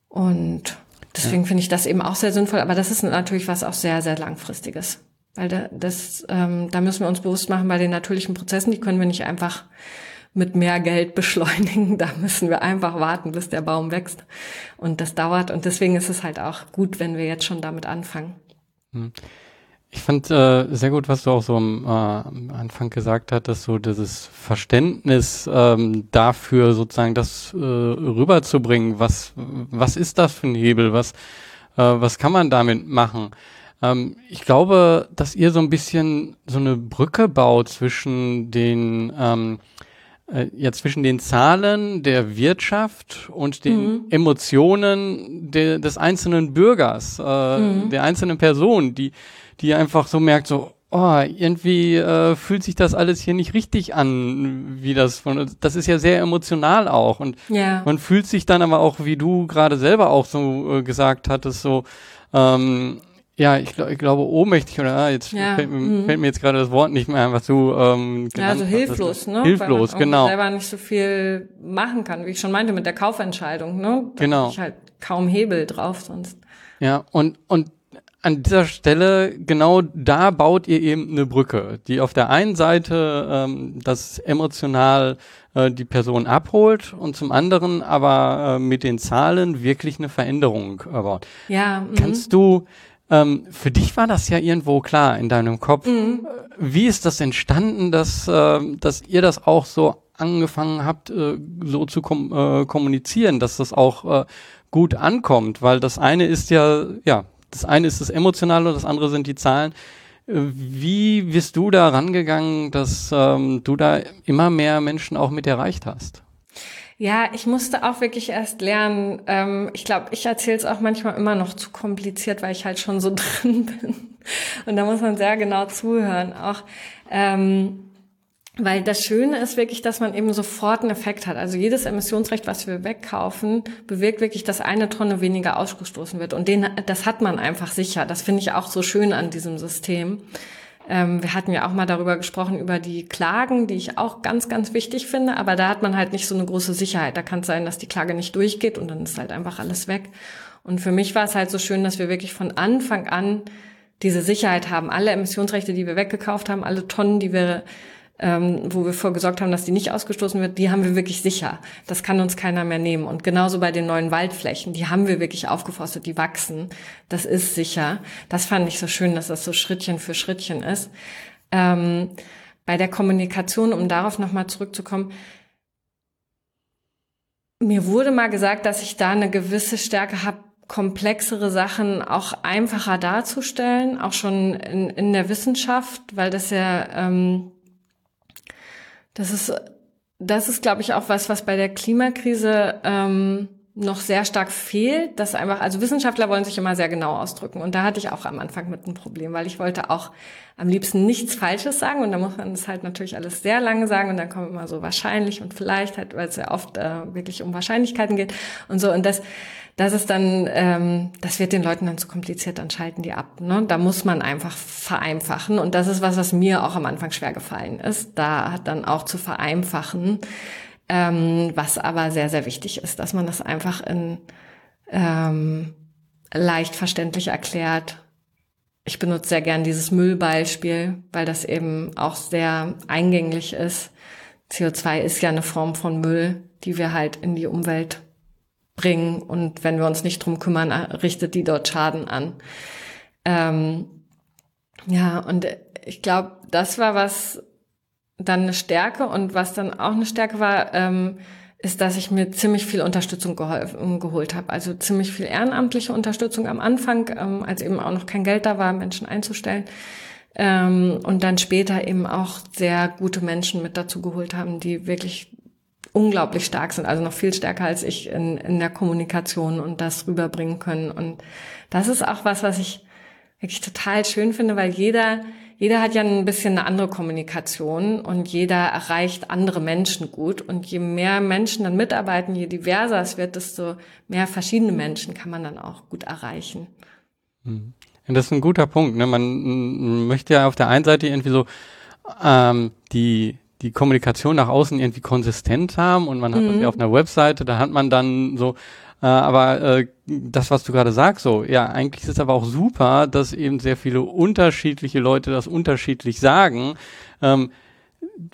Und deswegen ja. finde ich das eben auch sehr sinnvoll. Aber das ist natürlich was auch sehr, sehr langfristiges. Weil da, das, ähm, da müssen wir uns bewusst machen, bei den natürlichen Prozessen, die können wir nicht einfach mit mehr Geld <laughs> beschleunigen. Da müssen wir einfach warten, bis der Baum wächst. Und das dauert. Und deswegen ist es halt auch gut, wenn wir jetzt schon damit anfangen. Hm. Ich fand äh, sehr gut, was du auch so am, äh, am Anfang gesagt hattest, so dieses Verständnis ähm, dafür sozusagen das äh, rüberzubringen. Was was ist das für ein Hebel? Was äh, was kann man damit machen? Ähm, ich glaube, dass ihr so ein bisschen so eine Brücke baut zwischen den ähm, äh, ja zwischen den Zahlen der Wirtschaft und den mhm. Emotionen de, des einzelnen Bürgers, äh, mhm. der einzelnen Person, die die einfach so merkt, so, oh, irgendwie äh, fühlt sich das alles hier nicht richtig an, wie das von, das ist ja sehr emotional auch und ja. man fühlt sich dann aber auch, wie du gerade selber auch so äh, gesagt hattest, so, ähm, ja, ich, glaub, ich glaube ohnmächtig oder ah, jetzt ja. fällt, mir, mhm. fällt, mir, jetzt gerade das Wort nicht mehr ein, was du ähm, Ja, also hilflos, ne? Hilflos, Weil man genau. selber nicht so viel machen kann, wie ich schon meinte mit der Kaufentscheidung, ne? Da genau. ich halt kaum Hebel drauf sonst. Ja, und und an dieser Stelle, genau da baut ihr eben eine Brücke, die auf der einen Seite ähm, das emotional äh, die Person abholt und zum anderen aber äh, mit den Zahlen wirklich eine Veränderung erbaut. Ja. Mhm. Kannst du, ähm, für dich war das ja irgendwo klar in deinem Kopf. Mhm. Wie ist das entstanden, dass, äh, dass ihr das auch so angefangen habt, äh, so zu kom äh, kommunizieren, dass das auch äh, gut ankommt? Weil das eine ist ja, ja, das eine ist das Emotionale das andere sind die Zahlen. Wie bist du da rangegangen, dass ähm, du da immer mehr Menschen auch mit erreicht hast? Ja, ich musste auch wirklich erst lernen. Ähm, ich glaube, ich erzähle es auch manchmal immer noch zu kompliziert, weil ich halt schon so <laughs> drin bin. Und da muss man sehr genau zuhören. Auch ähm, weil das Schöne ist wirklich, dass man eben sofort einen Effekt hat. Also jedes Emissionsrecht, was wir wegkaufen, bewirkt wirklich, dass eine Tonne weniger ausgestoßen wird. Und den, das hat man einfach sicher. Das finde ich auch so schön an diesem System. Ähm, wir hatten ja auch mal darüber gesprochen, über die Klagen, die ich auch ganz, ganz wichtig finde. Aber da hat man halt nicht so eine große Sicherheit. Da kann es sein, dass die Klage nicht durchgeht und dann ist halt einfach alles weg. Und für mich war es halt so schön, dass wir wirklich von Anfang an diese Sicherheit haben. Alle Emissionsrechte, die wir weggekauft haben, alle Tonnen, die wir ähm, wo wir vorgesorgt haben, dass die nicht ausgestoßen wird, die haben wir wirklich sicher. Das kann uns keiner mehr nehmen. Und genauso bei den neuen Waldflächen, die haben wir wirklich aufgeforstet, die wachsen. Das ist sicher. Das fand ich so schön, dass das so Schrittchen für Schrittchen ist. Ähm, bei der Kommunikation, um darauf nochmal zurückzukommen, mir wurde mal gesagt, dass ich da eine gewisse Stärke habe, komplexere Sachen auch einfacher darzustellen, auch schon in, in der Wissenschaft, weil das ja ähm, das ist, das ist, glaube ich, auch was, was bei der Klimakrise ähm, noch sehr stark fehlt, dass einfach, also Wissenschaftler wollen sich immer sehr genau ausdrücken. Und da hatte ich auch am Anfang mit ein Problem, weil ich wollte auch am liebsten nichts Falsches sagen. Und da muss man das halt natürlich alles sehr lange sagen. Und dann kommt immer so wahrscheinlich und vielleicht halt, weil es ja oft äh, wirklich um Wahrscheinlichkeiten geht und so. Und das, das ist dann, ähm, das wird den Leuten dann zu kompliziert, dann schalten die ab. Ne? Da muss man einfach vereinfachen. Und das ist was, was mir auch am Anfang schwer gefallen ist, da dann auch zu vereinfachen. Ähm, was aber sehr, sehr wichtig ist, dass man das einfach in ähm, leicht verständlich erklärt. Ich benutze sehr gern dieses Müllbeispiel, weil das eben auch sehr eingänglich ist. CO2 ist ja eine Form von Müll, die wir halt in die Umwelt bringen und wenn wir uns nicht drum kümmern, äh, richtet die dort Schaden an. Ähm, ja, und ich glaube, das war was dann eine Stärke und was dann auch eine Stärke war, ähm, ist, dass ich mir ziemlich viel Unterstützung geholfen, geholt habe. Also ziemlich viel ehrenamtliche Unterstützung am Anfang, ähm, als eben auch noch kein Geld da war, Menschen einzustellen. Ähm, und dann später eben auch sehr gute Menschen mit dazu geholt haben, die wirklich unglaublich stark sind, also noch viel stärker als ich in, in der Kommunikation und das rüberbringen können. Und das ist auch was, was ich wirklich total schön finde, weil jeder, jeder hat ja ein bisschen eine andere Kommunikation und jeder erreicht andere Menschen gut. Und je mehr Menschen dann mitarbeiten, je diverser es wird, desto mehr verschiedene Menschen kann man dann auch gut erreichen. Mhm. Das ist ein guter Punkt. Ne? Man möchte ja auf der einen Seite irgendwie so ähm, die die Kommunikation nach außen irgendwie konsistent haben und man hat mhm. das ja auf einer Webseite, da hat man dann so, äh, aber äh, das, was du gerade sagst, so, ja, eigentlich ist es aber auch super, dass eben sehr viele unterschiedliche Leute das unterschiedlich sagen. Ähm,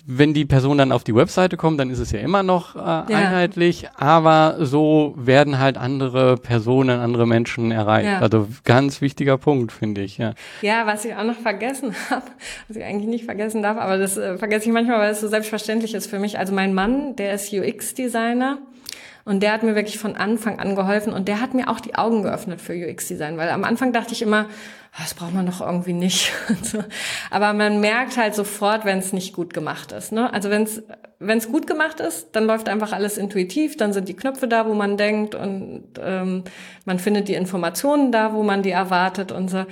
wenn die Person dann auf die Webseite kommt, dann ist es ja immer noch äh, ja. einheitlich, aber so werden halt andere Personen, andere Menschen erreicht. Ja. Also ganz wichtiger Punkt, finde ich. Ja. ja, was ich auch noch vergessen <laughs> habe, was ich eigentlich nicht vergessen darf, aber das äh, vergesse ich manchmal, weil es so selbstverständlich ist für mich. Also mein Mann, der ist UX-Designer und der hat mir wirklich von Anfang an geholfen und der hat mir auch die Augen geöffnet für UX-Design, weil am Anfang dachte ich immer, das braucht man doch irgendwie nicht. <laughs> Aber man merkt halt sofort, wenn es nicht gut gemacht ist. Ne? Also wenn es gut gemacht ist, dann läuft einfach alles intuitiv, dann sind die Knöpfe da, wo man denkt und ähm, man findet die Informationen da, wo man die erwartet und so.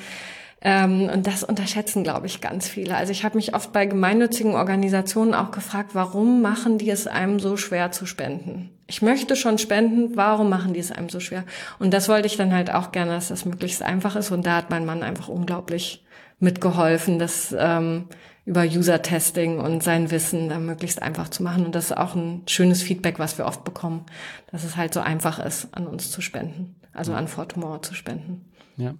Ähm, und das unterschätzen, glaube ich, ganz viele. Also ich habe mich oft bei gemeinnützigen Organisationen auch gefragt, warum machen die es einem so schwer zu spenden? Ich möchte schon spenden, warum machen die es einem so schwer? Und das wollte ich dann halt auch gerne, dass das möglichst einfach ist. Und da hat mein Mann einfach unglaublich mitgeholfen, das ähm, über User-Testing und sein Wissen dann möglichst einfach zu machen. Und das ist auch ein schönes Feedback, was wir oft bekommen, dass es halt so einfach ist, an uns zu spenden, also an Fortumor zu spenden. Ja.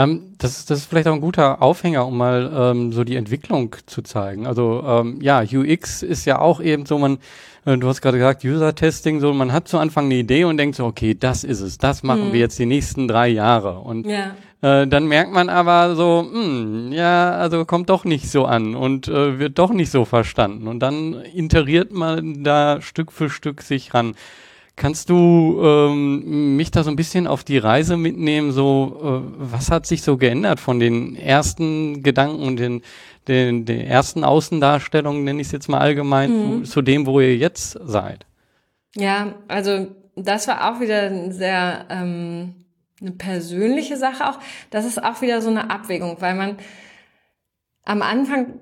Ähm, das, das ist vielleicht auch ein guter Aufhänger, um mal ähm, so die Entwicklung zu zeigen. Also ähm, ja, UX ist ja auch eben so, man, äh, du hast gerade gesagt, User-Testing, so man hat zu Anfang eine Idee und denkt so, okay, das ist es, das machen hm. wir jetzt die nächsten drei Jahre. Und ja. äh, dann merkt man aber so, mh, hm, ja, also kommt doch nicht so an und äh, wird doch nicht so verstanden. Und dann iteriert man da Stück für Stück sich ran. Kannst du ähm, mich da so ein bisschen auf die Reise mitnehmen? So, äh, was hat sich so geändert von den ersten Gedanken und den, den, den ersten Außendarstellungen, nenne ich es jetzt mal allgemein, mhm. zu, dem, wo ihr jetzt seid? Ja, also das war auch wieder sehr ähm, eine persönliche Sache auch. Das ist auch wieder so eine Abwägung, weil man am Anfang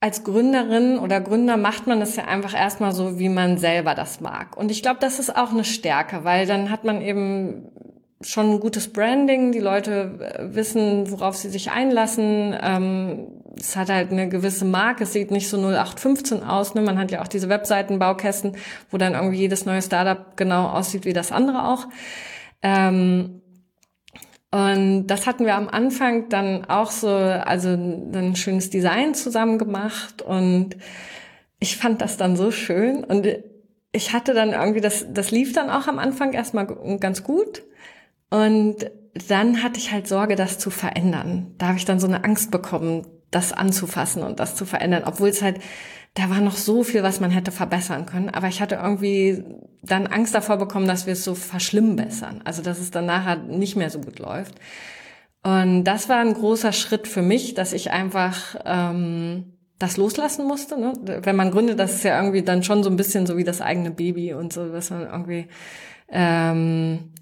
als Gründerin oder Gründer macht man das ja einfach erstmal so, wie man selber das mag. Und ich glaube, das ist auch eine Stärke, weil dann hat man eben schon ein gutes Branding, die Leute äh, wissen, worauf sie sich einlassen. Ähm, es hat halt eine gewisse Marke, es sieht nicht so 0815 aus. Ne? Man hat ja auch diese Webseitenbaukästen, wo dann irgendwie jedes neue Startup genau aussieht wie das andere auch. Ähm, und das hatten wir am Anfang dann auch so, also ein schönes Design zusammen gemacht. Und ich fand das dann so schön. Und ich hatte dann irgendwie, das, das lief dann auch am Anfang erstmal ganz gut. Und dann hatte ich halt Sorge, das zu verändern. Da habe ich dann so eine Angst bekommen, das anzufassen und das zu verändern, obwohl es halt da war noch so viel, was man hätte verbessern können. Aber ich hatte irgendwie dann Angst davor bekommen, dass wir es so verschlimmbessern. Also, dass es dann nachher nicht mehr so gut läuft. Und das war ein großer Schritt für mich, dass ich einfach ähm, das loslassen musste. Ne? Wenn man gründet, das ist ja irgendwie dann schon so ein bisschen so wie das eigene Baby und so, dass man irgendwie ähm,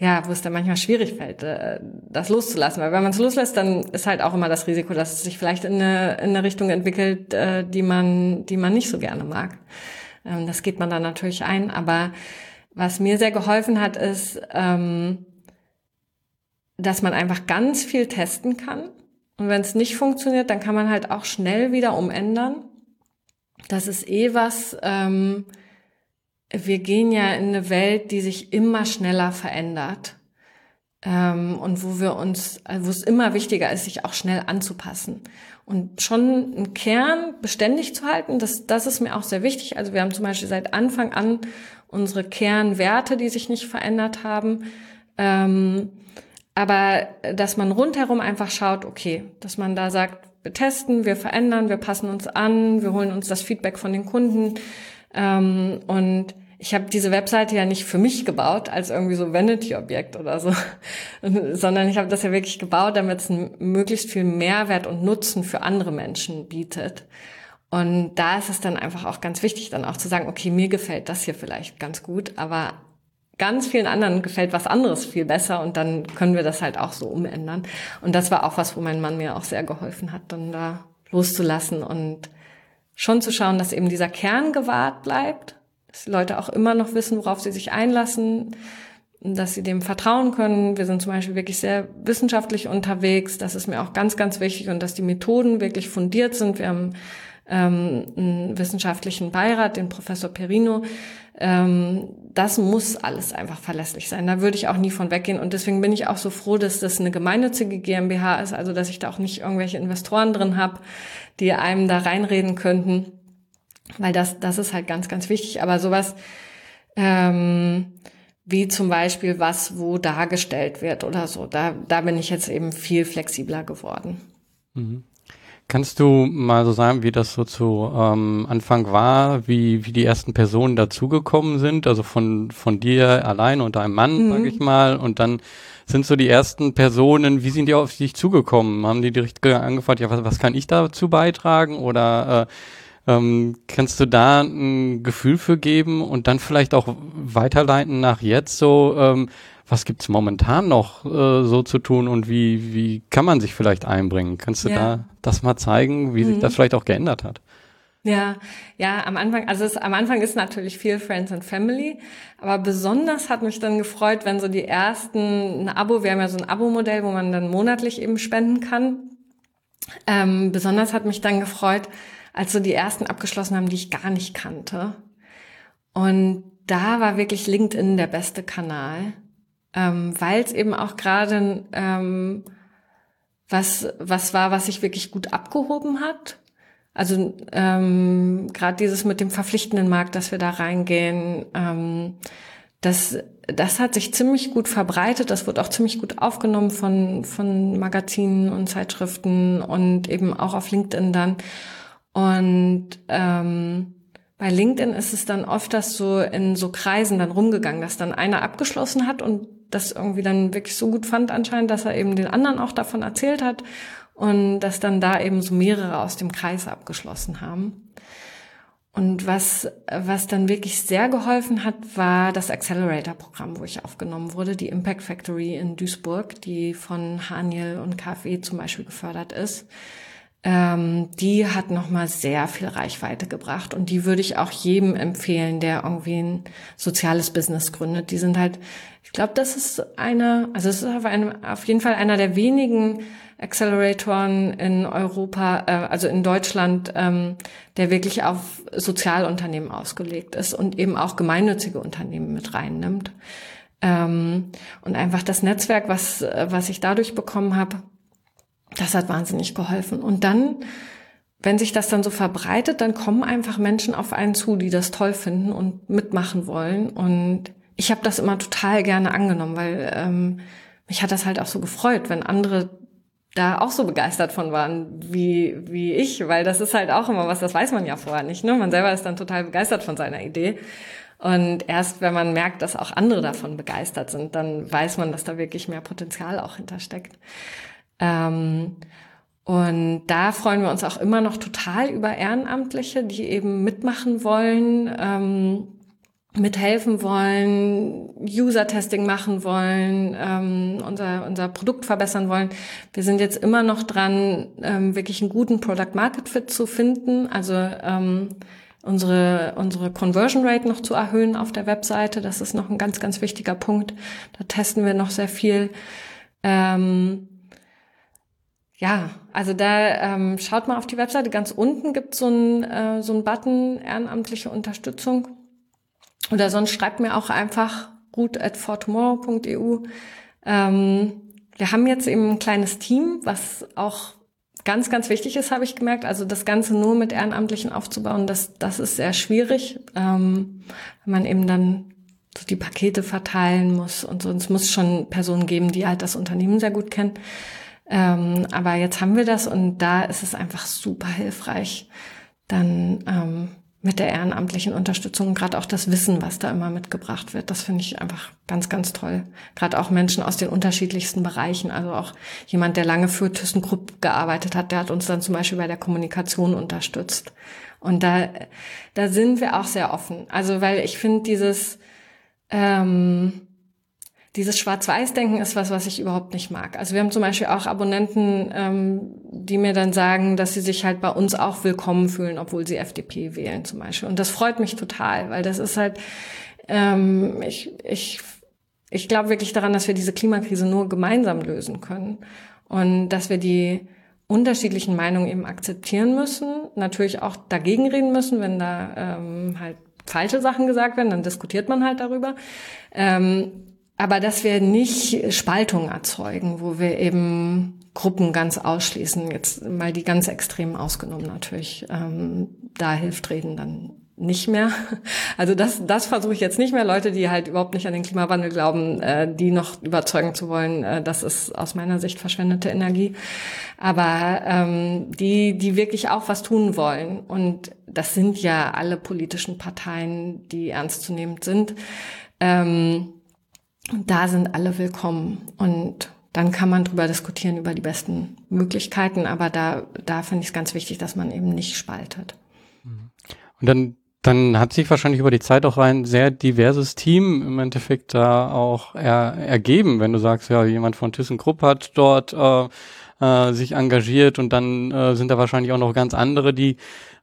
ja, wo es dann manchmal schwierig fällt, äh, das loszulassen. Weil wenn man es loslässt, dann ist halt auch immer das Risiko, dass es sich vielleicht in eine, in eine Richtung entwickelt, äh, die man, die man nicht so gerne mag. Ähm, das geht man dann natürlich ein. Aber was mir sehr geholfen hat, ist, ähm, dass man einfach ganz viel testen kann. Und wenn es nicht funktioniert, dann kann man halt auch schnell wieder umändern. Das ist eh was, ähm, wir gehen ja in eine Welt, die sich immer schneller verändert. Ähm, und wo wir uns, also wo es immer wichtiger ist, sich auch schnell anzupassen. Und schon einen Kern beständig zu halten, das, das ist mir auch sehr wichtig. Also wir haben zum Beispiel seit Anfang an unsere Kernwerte, die sich nicht verändert haben. Ähm, aber dass man rundherum einfach schaut, okay, dass man da sagt, wir testen, wir verändern, wir passen uns an, wir holen uns das Feedback von den Kunden. Ähm, und ich habe diese Webseite ja nicht für mich gebaut, als irgendwie so Vanity-Objekt oder so, <laughs> sondern ich habe das ja wirklich gebaut, damit es möglichst viel Mehrwert und Nutzen für andere Menschen bietet. Und da ist es dann einfach auch ganz wichtig, dann auch zu sagen, okay, mir gefällt das hier vielleicht ganz gut, aber ganz vielen anderen gefällt was anderes viel besser und dann können wir das halt auch so umändern. Und das war auch was, wo mein Mann mir auch sehr geholfen hat, dann da loszulassen und schon zu schauen, dass eben dieser Kern gewahrt bleibt dass die Leute auch immer noch wissen, worauf sie sich einlassen, dass sie dem vertrauen können. Wir sind zum Beispiel wirklich sehr wissenschaftlich unterwegs. Das ist mir auch ganz, ganz wichtig und dass die Methoden wirklich fundiert sind. Wir haben ähm, einen wissenschaftlichen Beirat, den Professor Perino. Ähm, das muss alles einfach verlässlich sein. Da würde ich auch nie von weggehen. Und deswegen bin ich auch so froh, dass das eine gemeinnützige GmbH ist, also dass ich da auch nicht irgendwelche Investoren drin habe, die einem da reinreden könnten weil das, das ist halt ganz, ganz wichtig. Aber sowas ähm, wie zum Beispiel was wo dargestellt wird oder so, da, da bin ich jetzt eben viel flexibler geworden. Mhm. Kannst du mal so sagen, wie das so zu ähm, Anfang war, wie, wie die ersten Personen dazugekommen sind, also von, von dir allein und deinem Mann, mhm. sag ich mal, und dann sind so die ersten Personen, wie sind die auf dich zugekommen? Haben die direkt angefragt, ja, was, was kann ich dazu beitragen? Oder äh, ähm, kannst du da ein Gefühl für geben und dann vielleicht auch weiterleiten nach jetzt so, ähm, was gibt's momentan noch äh, so zu tun und wie, wie kann man sich vielleicht einbringen? Kannst du ja. da das mal zeigen, wie mhm. sich das vielleicht auch geändert hat? Ja, ja, am Anfang, also es, am Anfang ist natürlich viel Friends and Family, aber besonders hat mich dann gefreut, wenn so die ersten, ein Abo, wir haben ja so ein Abo-Modell, wo man dann monatlich eben spenden kann. Ähm, besonders hat mich dann gefreut, als so die ersten abgeschlossen haben, die ich gar nicht kannte. Und da war wirklich LinkedIn der beste Kanal, ähm, weil es eben auch gerade ähm, was was war, was sich wirklich gut abgehoben hat also ähm, gerade dieses mit dem verpflichtenden Markt, dass wir da reingehen, ähm, das, das hat sich ziemlich gut verbreitet. Das wird auch ziemlich gut aufgenommen von, von Magazinen und Zeitschriften und eben auch auf LinkedIn dann. Und ähm, bei LinkedIn ist es dann oft das so in so Kreisen dann rumgegangen, dass dann einer abgeschlossen hat und das irgendwie dann wirklich so gut fand anscheinend, dass er eben den anderen auch davon erzählt hat und dass dann da eben so mehrere aus dem Kreis abgeschlossen haben. Und was, was dann wirklich sehr geholfen hat, war das Accelerator-Programm, wo ich aufgenommen wurde, die Impact Factory in Duisburg, die von Haniel und KfW zum Beispiel gefördert ist. Ähm, die hat nochmal sehr viel Reichweite gebracht und die würde ich auch jedem empfehlen, der irgendwie ein soziales Business gründet. Die sind halt, ich glaube, das ist eine, also es ist auf, einem, auf jeden Fall einer der wenigen Acceleratoren in Europa, äh, also in Deutschland, ähm, der wirklich auf Sozialunternehmen ausgelegt ist und eben auch gemeinnützige Unternehmen mit reinnimmt. Ähm, und einfach das Netzwerk, was, was ich dadurch bekommen habe, das hat wahnsinnig geholfen. Und dann, wenn sich das dann so verbreitet, dann kommen einfach Menschen auf einen zu, die das toll finden und mitmachen wollen. Und ich habe das immer total gerne angenommen, weil ähm, mich hat das halt auch so gefreut, wenn andere da auch so begeistert von waren wie, wie ich, weil das ist halt auch immer was, das weiß man ja vorher nicht. Ne? Man selber ist dann total begeistert von seiner Idee. Und erst wenn man merkt, dass auch andere davon begeistert sind, dann weiß man, dass da wirklich mehr Potenzial auch hintersteckt. Ähm, und da freuen wir uns auch immer noch total über Ehrenamtliche, die eben mitmachen wollen. Ähm, mithelfen wollen, User-Testing machen wollen, ähm, unser, unser Produkt verbessern wollen. Wir sind jetzt immer noch dran, ähm, wirklich einen guten Product-Market-Fit zu finden, also ähm, unsere, unsere Conversion Rate noch zu erhöhen auf der Webseite. Das ist noch ein ganz, ganz wichtiger Punkt. Da testen wir noch sehr viel. Ähm, ja, also da ähm, schaut mal auf die Webseite. Ganz unten gibt so ein, äh, so ein Button ehrenamtliche Unterstützung. Oder sonst schreibt mir auch einfach gut at fortomorrow.eu. Ähm, wir haben jetzt eben ein kleines Team, was auch ganz, ganz wichtig ist, habe ich gemerkt. Also das Ganze nur mit Ehrenamtlichen aufzubauen, das, das ist sehr schwierig, ähm, wenn man eben dann so die Pakete verteilen muss und so. Es muss schon Personen geben, die halt das Unternehmen sehr gut kennen. Ähm, aber jetzt haben wir das und da ist es einfach super hilfreich, dann ähm, mit der ehrenamtlichen Unterstützung, gerade auch das Wissen, was da immer mitgebracht wird, das finde ich einfach ganz, ganz toll. Gerade auch Menschen aus den unterschiedlichsten Bereichen, also auch jemand, der lange für ThyssenKrupp gearbeitet hat, der hat uns dann zum Beispiel bei der Kommunikation unterstützt. Und da, da sind wir auch sehr offen. Also weil ich finde dieses ähm, dieses Schwarz-Weiß-Denken ist was, was ich überhaupt nicht mag. Also wir haben zum Beispiel auch Abonnenten, ähm, die mir dann sagen, dass sie sich halt bei uns auch willkommen fühlen, obwohl sie FDP wählen zum Beispiel. Und das freut mich total, weil das ist halt, ähm, ich, ich, ich glaube wirklich daran, dass wir diese Klimakrise nur gemeinsam lösen können und dass wir die unterschiedlichen Meinungen eben akzeptieren müssen, natürlich auch dagegen reden müssen, wenn da ähm, halt falsche Sachen gesagt werden, dann diskutiert man halt darüber. Ähm, aber dass wir nicht Spaltung erzeugen, wo wir eben Gruppen ganz ausschließen, jetzt mal die ganz extremen ausgenommen natürlich, ähm, da hilft Reden dann nicht mehr. <laughs> Also das, das versuche ich jetzt nicht mehr. Leute, die halt überhaupt nicht an den Klimawandel glauben, äh, die noch überzeugen zu wollen, äh, das ist aus meiner Sicht verschwendete Energie. Aber ähm, die, die wirklich auch was tun wollen, und das sind ja alle politischen Parteien, die ernstzunehmend sind, ähm, da sind alle willkommen. Und dann kann man drüber diskutieren über die besten Möglichkeiten, aber da, da finde ich es ganz wichtig, dass man eben nicht spaltet. Und dann, dann hat sich wahrscheinlich über die Zeit auch ein sehr diverses Team im Endeffekt da auch er, ergeben, wenn du sagst, ja, jemand von ThyssenKrupp hat dort äh, äh, sich engagiert und dann äh, sind da wahrscheinlich auch noch ganz andere, die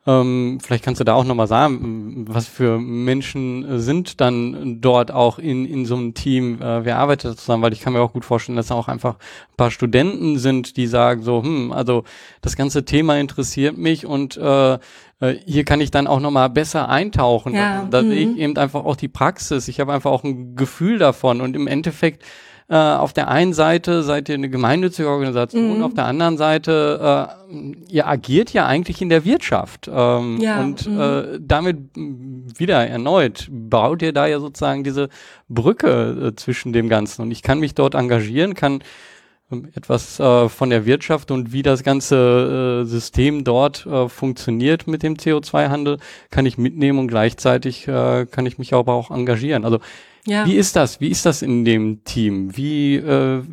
ähm, vielleicht kannst du da auch nochmal sagen, was für Menschen sind dann dort auch in, in so einem Team, äh, wer arbeitet zusammen, weil ich kann mir auch gut vorstellen, dass da auch einfach ein paar Studenten sind, die sagen so, hm, also das ganze Thema interessiert mich und äh, äh hier kann ich dann auch nochmal besser eintauchen. Ja. Da, mhm. sehe ich eben einfach auch die Praxis. Ich habe einfach auch ein Gefühl davon und im Endeffekt äh, auf der einen Seite seid ihr eine gemeinnützige Organisation, mhm. auf der anderen Seite, äh, ihr agiert ja eigentlich in der Wirtschaft. Ähm, ja. Und mhm. äh, damit wieder erneut baut ihr da ja sozusagen diese Brücke äh, zwischen dem Ganzen. Und ich kann mich dort engagieren, kann ähm, etwas äh, von der Wirtschaft und wie das ganze äh, System dort äh, funktioniert mit dem CO2-Handel, kann ich mitnehmen und gleichzeitig äh, kann ich mich aber auch engagieren. Also ja. Wie ist das? Wie ist das in dem Team? Wie, äh,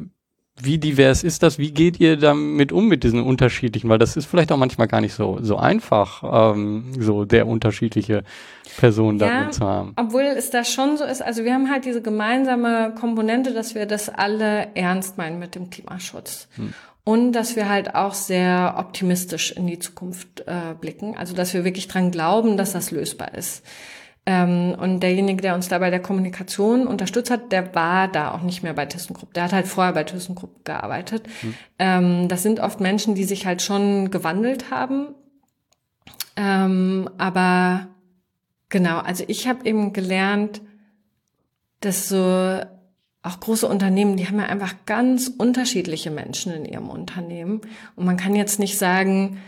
wie divers ist das? Wie geht ihr damit um mit diesen unterschiedlichen? Weil das ist vielleicht auch manchmal gar nicht so, so einfach, ähm, so der unterschiedliche Personen ja, damit zu haben. Obwohl es da schon so ist, also wir haben halt diese gemeinsame Komponente, dass wir das alle ernst meinen mit dem Klimaschutz. Hm. Und dass wir halt auch sehr optimistisch in die Zukunft äh, blicken. Also dass wir wirklich dran glauben, dass das lösbar ist. Ähm, und derjenige, der uns da bei der Kommunikation unterstützt hat, der war da auch nicht mehr bei ThyssenKrupp. Der hat halt vorher bei ThyssenKrupp gearbeitet. Mhm. Ähm, das sind oft Menschen, die sich halt schon gewandelt haben. Ähm, aber genau, also ich habe eben gelernt, dass so auch große Unternehmen, die haben ja einfach ganz unterschiedliche Menschen in ihrem Unternehmen. Und man kann jetzt nicht sagen,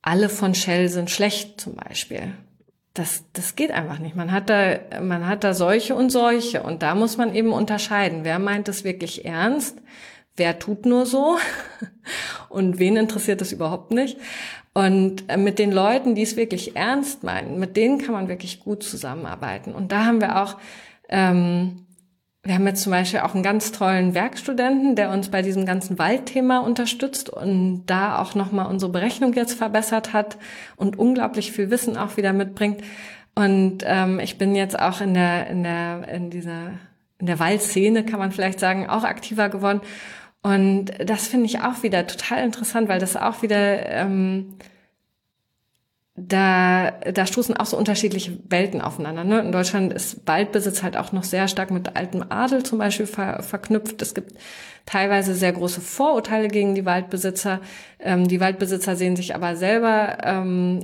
alle von Shell sind schlecht zum Beispiel das, das geht einfach nicht. Man hat da, man hat da solche und solche und da muss man eben unterscheiden. Wer meint es wirklich ernst? Wer tut nur so? <laughs> Und wen interessiert das überhaupt nicht? Und äh, mit den Leuten, die es wirklich ernst meinen, mit denen kann man wirklich gut zusammenarbeiten. Und da haben wir auch ähm, wir haben jetzt zum Beispiel auch einen ganz tollen Werkstudenten, der uns bei diesem ganzen Waldthema unterstützt und da auch nochmal unsere Berechnung jetzt verbessert hat und unglaublich viel Wissen auch wieder mitbringt. Und ähm, ich bin jetzt auch in der, in der, in dieser, in der Waldszene, kann man vielleicht sagen, auch aktiver geworden. Und das finde ich auch wieder total interessant, weil das auch wieder ähm, da, da stoßen auch so unterschiedliche Welten aufeinander. Ne? In Deutschland ist Waldbesitz halt auch noch sehr stark mit altem Adel zum Beispiel ver, verknüpft. Es gibt teilweise sehr große Vorurteile gegen die Waldbesitzer. Ähm, die Waldbesitzer sehen sich aber selber ähm,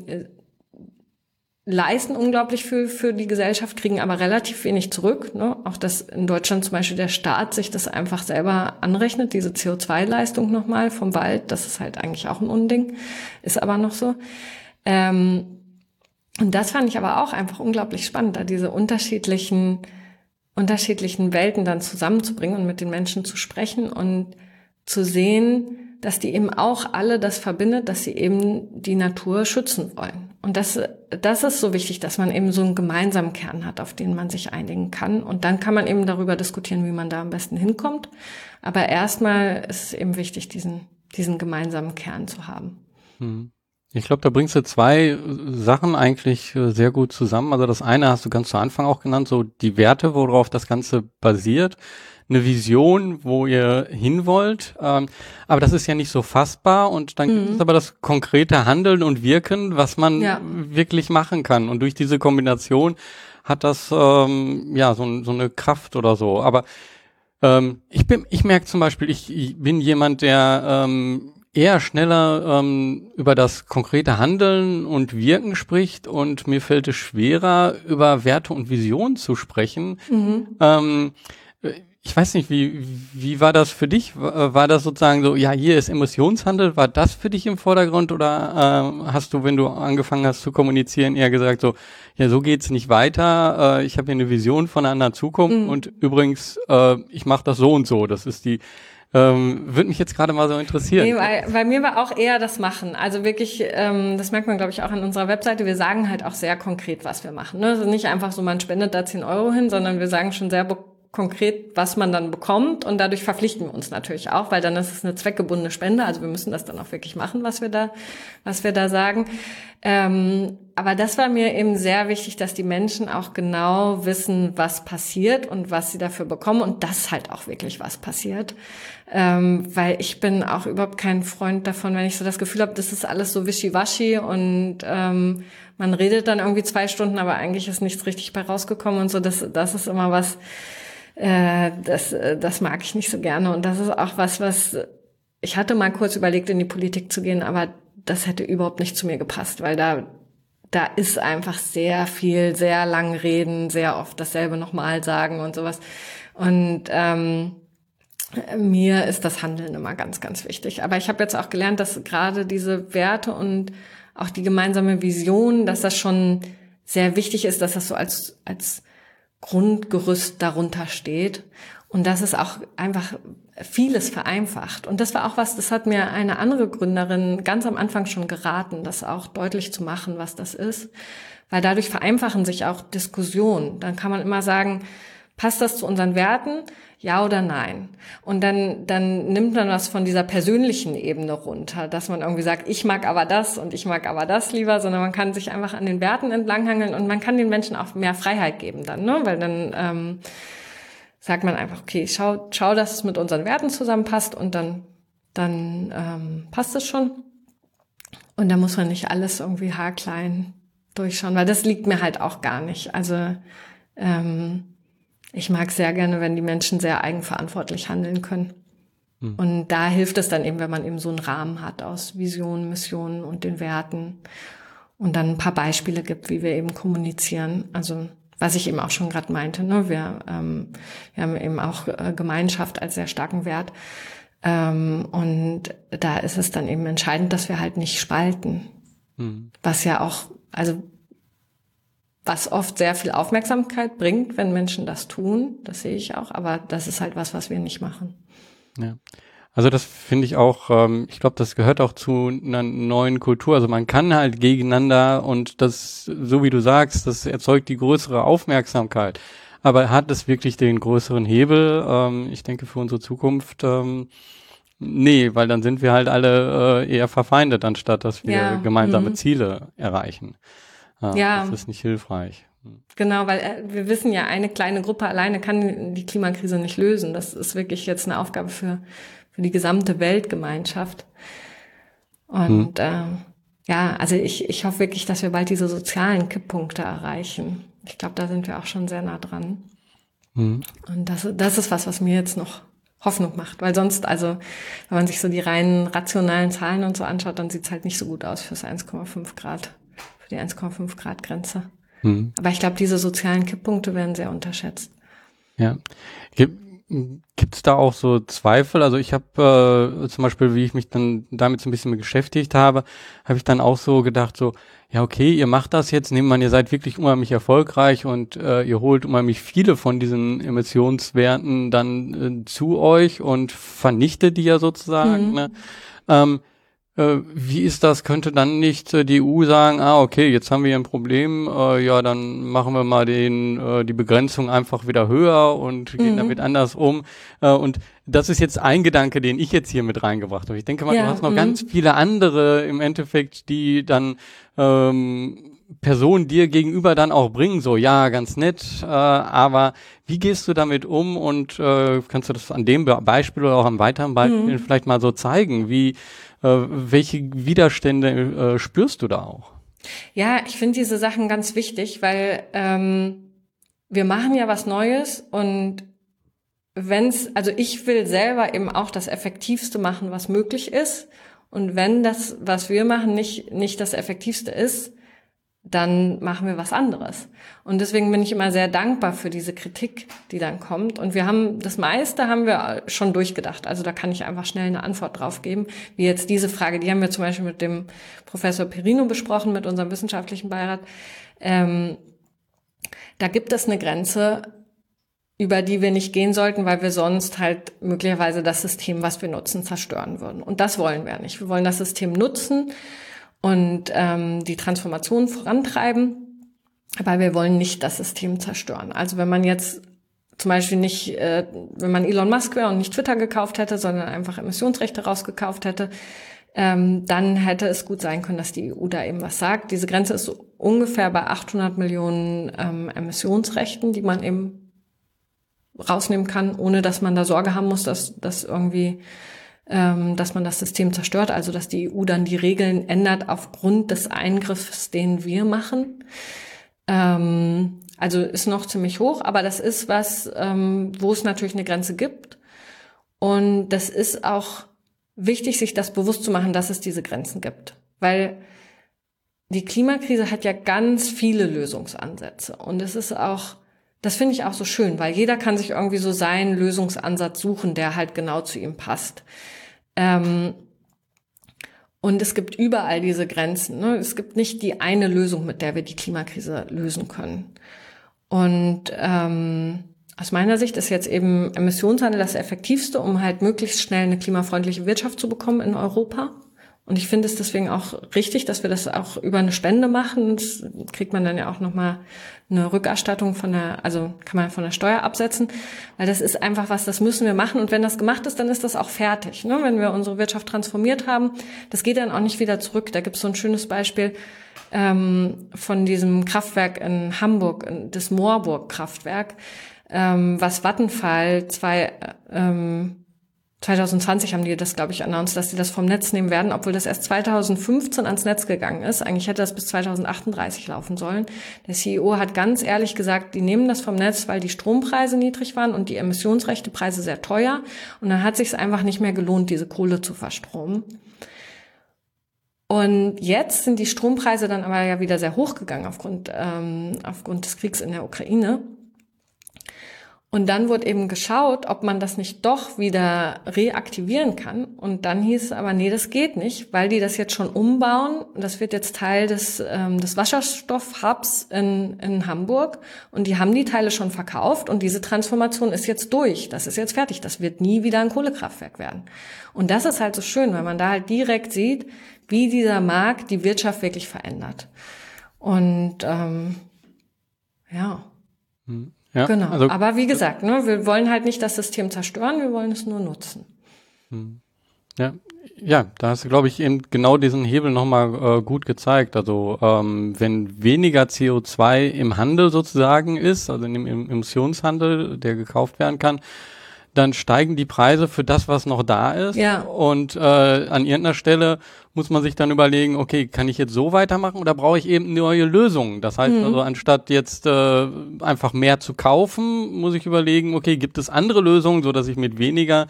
leisten unglaublich viel für die Gesellschaft, kriegen aber relativ wenig zurück. Ne? Auch dass in Deutschland zum Beispiel der Staat sich das einfach selber anrechnet, diese CO2-Leistung nochmal vom Wald, das ist halt eigentlich auch ein Unding, ist aber noch so. Ähm, und das fand ich aber auch einfach unglaublich spannend, da diese unterschiedlichen, unterschiedlichen Welten dann zusammenzubringen und mit den Menschen zu sprechen und zu sehen, dass die eben auch alle das verbindet, dass sie eben die Natur schützen wollen. Und das, das ist so wichtig, dass man eben so einen gemeinsamen Kern hat, auf den man sich einigen kann. Und dann kann man eben darüber diskutieren, wie man da am besten hinkommt. Aber erstmal ist es eben wichtig, diesen, diesen gemeinsamen Kern zu haben. Hm. Ich glaube, da bringst du zwei Sachen eigentlich äh, sehr gut zusammen. Also das eine hast du ganz zu Anfang auch genannt, so die Werte, worauf das Ganze basiert. Eine Vision, wo ihr hin wollt. Ähm, aber das ist ja nicht so fassbar und dann mhm. gibt es aber das konkrete Handeln und Wirken, was man ja. wirklich machen kann. Und durch diese Kombination hat das ähm, ja so, so eine Kraft oder so. Aber ähm, ich bin, ich merke zum Beispiel, ich, ich bin jemand, der ähm, eher schneller ähm, über das konkrete Handeln und Wirken spricht und mir fällt es schwerer, über Werte und Visionen zu sprechen. Mhm. Ähm, ich weiß nicht, wie, wie war das für dich? War das sozusagen so, ja, hier ist Emissionshandel, war das für dich im Vordergrund oder äh, hast du, wenn du angefangen hast zu kommunizieren, eher gesagt so, ja, so geht's nicht weiter, äh, ich habe hier eine Vision von einer anderen Zukunft mhm. und übrigens, äh, ich mache das so und so, das ist die ähm, Würde mich jetzt gerade mal so interessieren. Nee, bei, bei mir war auch eher das Machen. Also wirklich, ähm, das merkt man, glaube ich, auch an unserer Webseite. Wir sagen halt auch sehr konkret, was wir machen. Ne? Also nicht einfach so, man spendet da 10 Euro hin, sondern wir sagen schon sehr konkret, was man dann bekommt und dadurch verpflichten wir uns natürlich auch, weil dann ist es eine zweckgebundene Spende, also wir müssen das dann auch wirklich machen, was wir da, was wir da sagen. Ähm, aber das war mir eben sehr wichtig, dass die Menschen auch genau wissen, was passiert und was sie dafür bekommen und dass halt auch wirklich was passiert, ähm, weil ich bin auch überhaupt kein Freund davon, wenn ich so das Gefühl habe, das ist alles so wischiwaschi und ähm, man redet dann irgendwie zwei Stunden, aber eigentlich ist nichts richtig bei rausgekommen und so. Das, das ist immer was, äh, das, äh, das mag ich nicht so gerne. Und das ist auch was, was ich hatte mal kurz überlegt, in die Politik zu gehen, aber das hätte überhaupt nicht zu mir gepasst, weil da da ist einfach sehr viel, sehr lang reden, sehr oft dasselbe nochmal sagen und sowas. Und ähm, mir ist das Handeln immer ganz, ganz wichtig. Aber ich habe jetzt auch gelernt, dass gerade diese Werte und auch die gemeinsame Vision, dass das schon sehr wichtig ist, dass das so als, als Grundgerüst darunter steht und dass es auch einfach vieles vereinfacht. Und das war auch was, das hat mir eine andere Gründerin ganz am Anfang schon geraten, das auch deutlich zu machen, was das ist. Weil dadurch vereinfachen sich auch Diskussionen. Dann kann man immer sagen, passt das zu unseren Werten? Ja oder nein? Und dann, dann nimmt man was von dieser persönlichen Ebene runter, dass man irgendwie sagt, ich mag aber das und ich mag aber das lieber, sondern man kann sich einfach an den Werten entlanghangeln und man kann den Menschen auch mehr Freiheit geben dann, ne? Weil dann ähm, sagt man einfach, okay, schau, schau, dass es mit unseren Werten zusammenpasst und dann, dann ähm, passt es schon. Und da muss man nicht alles irgendwie haarklein durchschauen, weil das liegt mir halt auch gar nicht. Also ähm, ich mag sehr gerne, wenn die Menschen sehr eigenverantwortlich handeln können. Hm. Und da hilft es dann eben, wenn man eben so einen Rahmen hat aus Visionen, Missionen und den Werten und dann ein paar Beispiele gibt, wie wir eben kommunizieren. Also was ich eben auch schon gerade meinte, ne? wir, ähm, wir haben eben auch äh, Gemeinschaft als sehr starken Wert. Ähm, und da ist es dann eben entscheidend, dass wir halt nicht spalten. Hm. Was ja auch, also was oft sehr viel Aufmerksamkeit bringt, wenn Menschen das tun. Das sehe ich auch, aber das ist halt was, was wir nicht machen. Ja. Also das finde ich auch, ähm, ich glaube, das gehört auch zu einer neuen Kultur. Also man kann halt gegeneinander und das, so wie du sagst, das erzeugt die größere Aufmerksamkeit. Aber hat es wirklich den größeren Hebel? Ähm, ich denke für unsere Zukunft, ähm, nee, weil dann sind wir halt alle äh, eher verfeindet, anstatt dass wir ja. gemeinsame mhm. Ziele erreichen. Ja, ja. Das ist nicht hilfreich. Hm. Genau, weil äh, wir wissen ja, eine kleine Gruppe alleine kann die Klimakrise nicht lösen. Das ist wirklich jetzt eine Aufgabe für, für die gesamte Weltgemeinschaft. Und hm. äh, ja, also ich, ich hoffe wirklich, dass wir bald diese sozialen Kipppunkte erreichen. Ich glaube, da sind wir auch schon sehr nah dran. Hm. Und das, das ist was, was mir jetzt noch Hoffnung macht. Weil sonst, also, wenn man sich so die reinen rationalen Zahlen und so anschaut, dann sieht's halt nicht so gut aus fürs 1,5 Grad die 1,5 Grad Grenze. Mhm. Aber ich glaube, diese sozialen Kipppunkte werden sehr unterschätzt. Ja. Gibt es da auch so Zweifel? Also ich habe äh, zum Beispiel, wie ich mich dann damit so ein bisschen beschäftigt habe, habe ich dann auch so gedacht, so, ja okay, ihr macht das jetzt, nehmt man, ihr seid wirklich unheimlich erfolgreich und äh, ihr holt unheimlich viele von diesen Emissionswerten dann äh, zu euch und vernichtet die ja sozusagen. Mhm. Ne? Ähm, äh, wie ist das? Könnte dann nicht äh, die EU sagen, ah, okay, jetzt haben wir hier ein Problem, äh, ja, dann machen wir mal den, äh, die Begrenzung einfach wieder höher und gehen mhm. damit anders um. Äh, und das ist jetzt ein Gedanke, den ich jetzt hier mit reingebracht habe. Ich denke mal, ja, du hast noch mhm. ganz viele andere im Endeffekt, die dann ähm, Personen dir gegenüber dann auch bringen, so ja, ganz nett, äh, aber wie gehst du damit um und äh, kannst du das an dem Beispiel oder auch an weiteren Beispielen mhm. vielleicht mal so zeigen, wie welche Widerstände äh, spürst du da auch? Ja, ich finde diese Sachen ganz wichtig, weil ähm, wir machen ja was Neues und wenn's, also ich will selber eben auch das Effektivste machen, was möglich ist. Und wenn das, was wir machen, nicht, nicht das Effektivste ist, dann machen wir was anderes. Und deswegen bin ich immer sehr dankbar für diese Kritik, die dann kommt. Und wir haben, das meiste haben wir schon durchgedacht. Also da kann ich einfach schnell eine Antwort drauf geben. Wie jetzt diese Frage, die haben wir zum Beispiel mit dem Professor Perino besprochen, mit unserem wissenschaftlichen Beirat. Ähm, da gibt es eine Grenze, über die wir nicht gehen sollten, weil wir sonst halt möglicherweise das System, was wir nutzen, zerstören würden. Und das wollen wir nicht. Wir wollen das System nutzen und ähm, die Transformation vorantreiben. Aber wir wollen nicht das System zerstören. Also wenn man jetzt zum Beispiel nicht, äh, wenn man Elon Musk wäre und nicht Twitter gekauft hätte, sondern einfach Emissionsrechte rausgekauft hätte, ähm, dann hätte es gut sein können, dass die EU da eben was sagt. Diese Grenze ist so ungefähr bei 800 Millionen ähm, Emissionsrechten, die man eben rausnehmen kann, ohne dass man da Sorge haben muss, dass, dass irgendwie, dass man das System zerstört, also dass die EU dann die Regeln ändert aufgrund des Eingriffs, den wir machen. Ähm, also ist noch ziemlich hoch, aber das ist was, ähm, wo es natürlich eine Grenze gibt. Und das ist auch wichtig, sich das bewusst zu machen, dass es diese Grenzen gibt. Weil die Klimakrise hat ja ganz viele Lösungsansätze. Und es ist auch, das finde ich auch so schön, weil jeder kann sich irgendwie so seinen Lösungsansatz suchen, der halt genau zu ihm passt. Ähm, und es gibt überall diese Grenzen. Ne? Es gibt nicht die eine Lösung, mit der wir die Klimakrise lösen können. Und ähm, aus meiner Sicht ist jetzt eben Emissionshandel das effektivste, um halt möglichst schnell eine klimafreundliche Wirtschaft zu bekommen in Europa. Und ich finde es deswegen auch richtig, dass wir das auch über eine Spende machen. Das kriegt man dann ja auch nochmal eine Rückerstattung von der, also kann man von der Steuer absetzen, weil das ist einfach was, das müssen wir machen. Und wenn das gemacht ist, dann ist das auch fertig. Ne? Wenn wir unsere Wirtschaft transformiert haben, das geht dann auch nicht wieder zurück. Da gibt es so ein schönes Beispiel ähm, von diesem Kraftwerk in Hamburg, das Moorburg-Kraftwerk ähm, was Vattenfall zwei, ähm, 2020 haben die das, glaube ich, announced, dass sie das vom Netz nehmen werden, obwohl das erst 2015 ans Netz gegangen ist. Eigentlich hätte das bis 2038 laufen sollen. Der CEO hat ganz ehrlich gesagt, die nehmen das vom Netz, weil die Strompreise niedrig waren und die Emissionsrechtepreise sehr teuer. Und dann hat sich einfach nicht mehr gelohnt, diese Kohle zu verstromen. Und jetzt sind die Strompreise dann aber ja wieder sehr hoch gegangen aufgrund, ähm, aufgrund des Kriegs in der Ukraine. Und dann wurde eben geschaut, ob man das nicht doch wieder reaktivieren kann. Und dann hieß es aber, nee, das geht nicht, weil die das jetzt schon umbauen. Das wird jetzt Teil des, ähm, des Wasserstoffhubs in, in Hamburg. Und die haben die Teile schon verkauft. Und diese Transformation ist jetzt durch. Das ist jetzt fertig. Das wird nie wieder ein Kohlekraftwerk werden. Und das ist halt so schön, weil man da halt direkt sieht, wie dieser Markt die Wirtschaft wirklich verändert. Und ähm, ja. Hm. Ja, genau. Also, Aber wie gesagt, ne, wir wollen halt nicht das System zerstören, wir wollen es nur nutzen. Hm. Ja, ja, da hast du, glaube ich, eben genau diesen Hebel nochmal äh, gut gezeigt. Also ähm, wenn weniger CO2 im Handel sozusagen ist, also im Emissionshandel, der gekauft werden kann, dann steigen die Preise für das, was noch da ist. Ja. Und äh, an irgendeiner Stelle muss man sich dann überlegen, okay, kann ich jetzt so weitermachen oder brauche ich eben neue Lösungen? Das heißt mhm. also, anstatt jetzt äh, einfach mehr zu kaufen, muss ich überlegen, okay, gibt es andere Lösungen, so dass ich mit weniger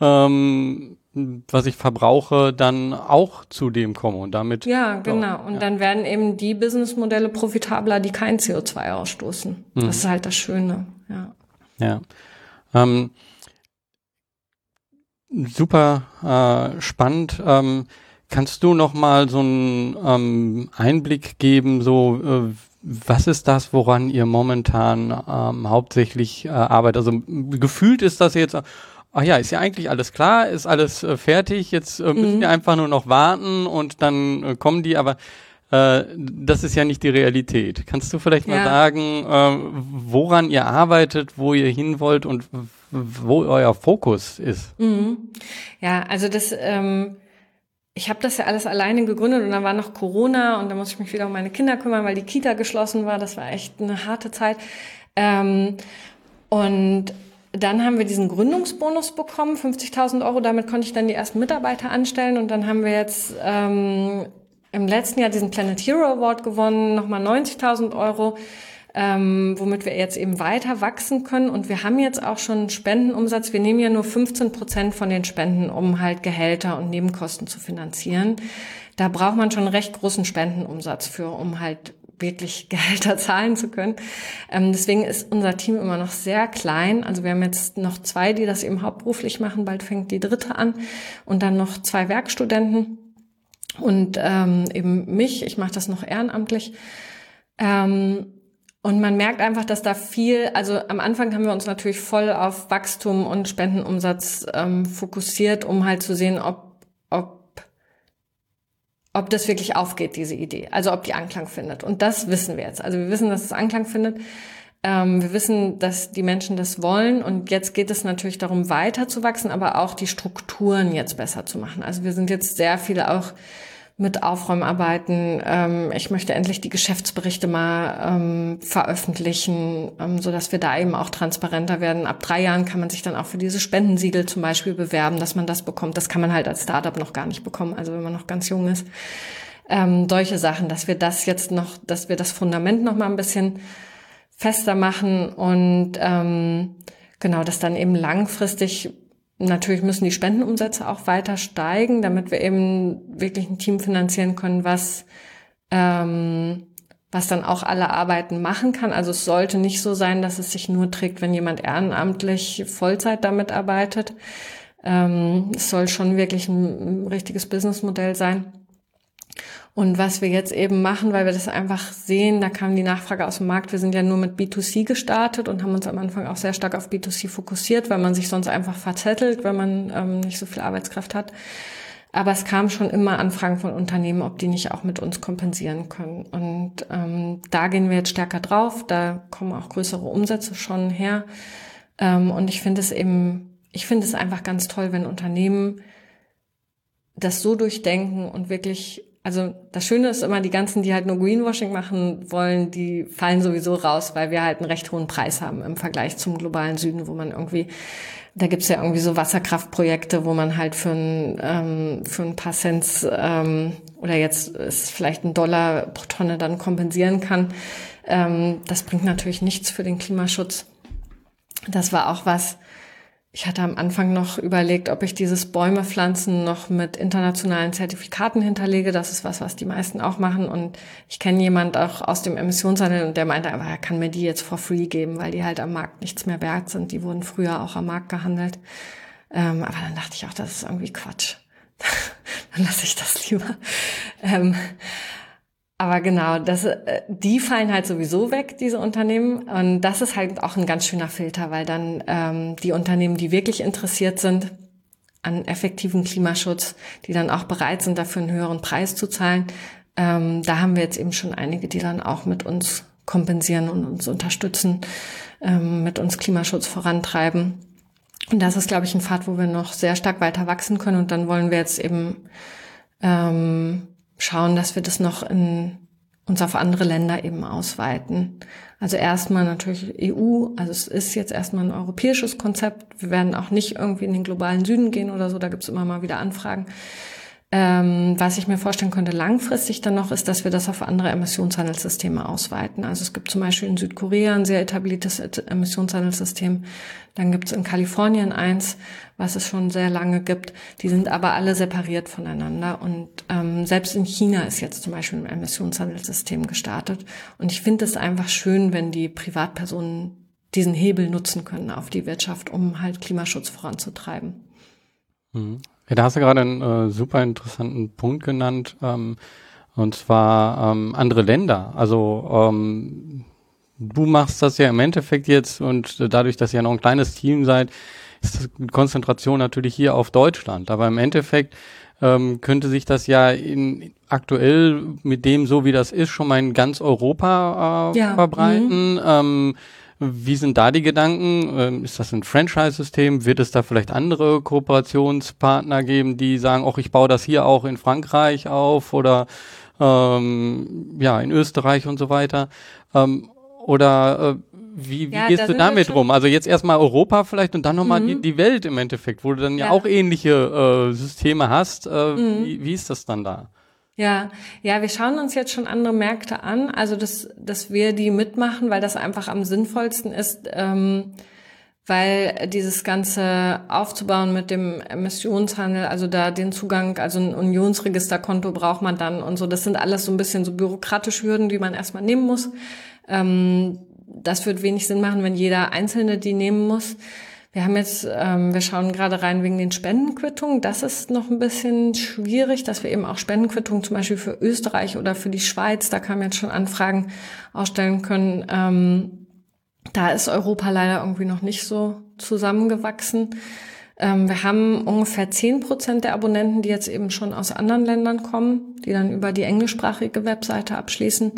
ähm, was ich verbrauche, dann auch zu dem komme und damit. Ja, genau. Und ja. dann werden eben die Businessmodelle profitabler, die kein CO2 ausstoßen. Mhm. Das ist halt das Schöne. Ja. Ja. Ähm, Super äh, spannend. Ähm, kannst du noch mal so einen ähm, Einblick geben, so äh, was ist das, woran ihr momentan ähm, hauptsächlich äh, arbeitet? Also gefühlt ist das jetzt, ach ja, ist ja eigentlich alles klar, ist alles äh, fertig, jetzt äh, müssen mhm. wir einfach nur noch warten und dann äh, kommen die, aber äh, das ist ja nicht die Realität. Kannst du vielleicht ja. mal sagen, äh, woran ihr arbeitet, wo ihr hin wollt und wo euer Fokus ist? Mhm. Ja, also das, ähm, ich habe das ja alles alleine gegründet und dann war noch Corona und da musste ich mich wieder um meine Kinder kümmern, weil die Kita geschlossen war. Das war echt eine harte Zeit. Ähm, und dann haben wir diesen Gründungsbonus bekommen, 50.000 Euro. Damit konnte ich dann die ersten Mitarbeiter anstellen. Und dann haben wir jetzt ähm, im letzten Jahr diesen Planet Hero Award gewonnen, nochmal 90.000 Euro, ähm, womit wir jetzt eben weiter wachsen können. Und wir haben jetzt auch schon Spendenumsatz. Wir nehmen ja nur 15 Prozent von den Spenden, um halt Gehälter und Nebenkosten zu finanzieren. Da braucht man schon recht großen Spendenumsatz für, um halt wirklich <laughs> Gehälter zahlen zu können. Ähm, deswegen ist unser Team immer noch sehr klein. Also wir haben jetzt noch zwei, die das eben hauptberuflich machen. Bald fängt die dritte an. Und dann noch zwei Werkstudenten und ähm, eben mich, ich mache das noch ehrenamtlich. Ähm, und man merkt einfach, dass da viel, also am Anfang haben wir uns natürlich voll auf Wachstum und Spendenumsatz ähm, fokussiert, um halt zu sehen, ob, ob, ob das wirklich aufgeht, diese Idee. Also ob die Anklang findet. Und das wissen wir jetzt. Also wir wissen, dass es Anklang findet. Ähm, wir wissen, dass die Menschen das wollen und jetzt geht es natürlich darum, weiter zu wachsen, aber auch die Strukturen jetzt besser zu machen. Also wir sind jetzt sehr viele auch mit Aufräumarbeiten. Ähm, ich möchte endlich die Geschäftsberichte mal ähm, veröffentlichen, ähm, so dass wir da eben auch transparenter werden. Ab drei Jahren kann man sich dann auch für diese Spendensiegel zum Beispiel bewerben, dass man das bekommt. Das kann man halt als Startup noch gar nicht bekommen, also wenn man noch ganz jung ist. Ähm, solche Sachen, dass wir das jetzt noch, dass wir das Fundament noch mal ein bisschen fester machen und ähm, genau, dass dann eben langfristig natürlich müssen die Spendenumsätze auch weiter steigen, damit wir eben wirklich ein Team finanzieren können, was ähm, was dann auch alle Arbeiten machen kann. Also es sollte nicht so sein, dass es sich nur trägt, wenn jemand ehrenamtlich Vollzeit damit arbeitet. Ähm, es soll schon wirklich ein, ein richtiges Businessmodell sein. Und was wir jetzt eben machen, weil wir das einfach sehen, da kam die Nachfrage aus dem Markt. Wir sind ja nur mit B2C gestartet und haben uns am Anfang auch sehr stark auf B2C fokussiert, weil man sich sonst einfach verzettelt, wenn man ähm, nicht so viel Arbeitskraft hat. Aber es kam schon immer Anfragen von Unternehmen, ob die nicht auch mit uns kompensieren können. Und ähm, da gehen wir jetzt stärker drauf. Da kommen auch größere Umsätze schon her. Ähm, und ich finde es eben, ich finde es einfach ganz toll, wenn Unternehmen das so durchdenken und wirklich also das Schöne ist immer, die ganzen, die halt nur Greenwashing machen wollen, die fallen sowieso raus, weil wir halt einen recht hohen Preis haben im Vergleich zum globalen Süden, wo man irgendwie, da gibt's ja irgendwie so Wasserkraftprojekte, wo man halt für ein, ähm, für ein paar Cent ähm, oder jetzt ist vielleicht ein Dollar pro Tonne dann kompensieren kann. Ähm, das bringt natürlich nichts für den Klimaschutz. Das war auch was, ich hatte am Anfang noch überlegt, ob ich dieses Bäume pflanzen noch mit internationalen Zertifikaten hinterlege. Das ist was, was die meisten auch machen. Und ich kenne jemand auch aus dem Emissionshandel und der meinte aber, er kann mir die jetzt for free geben, weil die halt am Markt nichts mehr wert sind. Die wurden früher auch am Markt gehandelt. Ähm, aber dann dachte ich auch, das ist irgendwie Quatsch. <laughs> dann lasse ich das lieber. Ähm, aber genau, das, äh, die fallen halt sowieso weg, diese Unternehmen. Und das ist halt auch ein ganz schöner Filter, weil dann ähm, die Unternehmen, die wirklich interessiert sind an effektiven Klimaschutz, die dann auch bereit sind, dafür einen höheren Preis zu zahlen, ähm, da haben wir jetzt eben schon einige, die dann auch mit uns kompensieren und uns unterstützen, ähm, mit uns Klimaschutz vorantreiben. Und das ist, glaube ich, ein Pfad, wo wir noch sehr stark weiter wachsen können. Und dann wollen wir jetzt eben ähm, schauen, dass wir das noch in, uns auf andere Länder eben ausweiten. Also erstmal natürlich EU, also es ist jetzt erstmal ein europäisches Konzept. Wir werden auch nicht irgendwie in den globalen Süden gehen oder so, da gibt's immer mal wieder Anfragen. Ähm, was ich mir vorstellen könnte langfristig dann noch, ist, dass wir das auf andere Emissionshandelssysteme ausweiten. Also es gibt zum Beispiel in Südkorea ein sehr etabliertes Emissionshandelssystem. Dann gibt es in Kalifornien eins, was es schon sehr lange gibt. Die sind aber alle separiert voneinander. Und ähm, selbst in China ist jetzt zum Beispiel ein Emissionshandelssystem gestartet. Und ich finde es einfach schön, wenn die Privatpersonen diesen Hebel nutzen können auf die Wirtschaft, um halt Klimaschutz voranzutreiben. Ja, da hast du gerade einen äh, super interessanten Punkt genannt, ähm, und zwar ähm, andere Länder. Also ähm, du machst das ja im Endeffekt jetzt und dadurch, dass ihr ja noch ein kleines Team seid, ist die Konzentration natürlich hier auf Deutschland. Aber im Endeffekt ähm, könnte sich das ja in, aktuell mit dem, so wie das ist, schon mal in ganz Europa äh, ja. verbreiten. Mhm. Ähm, wie sind da die Gedanken? Ähm, ist das ein Franchise-System? Wird es da vielleicht andere Kooperationspartner geben, die sagen, auch ich baue das hier auch in Frankreich auf oder ähm, ja in Österreich und so weiter? Ähm, oder äh, wie, wie ja, gehst du damit rum? Also jetzt erstmal Europa vielleicht und dann nochmal mhm. die, die Welt im Endeffekt, wo du dann ja, ja auch ähnliche äh, Systeme hast. Äh, mhm. wie, wie ist das dann da? Ja, ja, wir schauen uns jetzt schon andere Märkte an, also dass, dass wir die mitmachen, weil das einfach am sinnvollsten ist, ähm, weil dieses Ganze aufzubauen mit dem Emissionshandel, also da den Zugang, also ein Unionsregisterkonto braucht man dann und so, das sind alles so ein bisschen so bürokratische Hürden, die man erstmal nehmen muss. Ähm, das wird wenig Sinn machen, wenn jeder Einzelne die nehmen muss. Wir haben jetzt, ähm, wir schauen gerade rein wegen den Spendenquittungen. Das ist noch ein bisschen schwierig, dass wir eben auch Spendenquittungen zum Beispiel für Österreich oder für die Schweiz, da kamen jetzt schon Anfragen ausstellen können. Ähm, da ist Europa leider irgendwie noch nicht so zusammengewachsen. Ähm, wir haben ungefähr zehn Prozent der Abonnenten, die jetzt eben schon aus anderen Ländern kommen, die dann über die englischsprachige Webseite abschließen,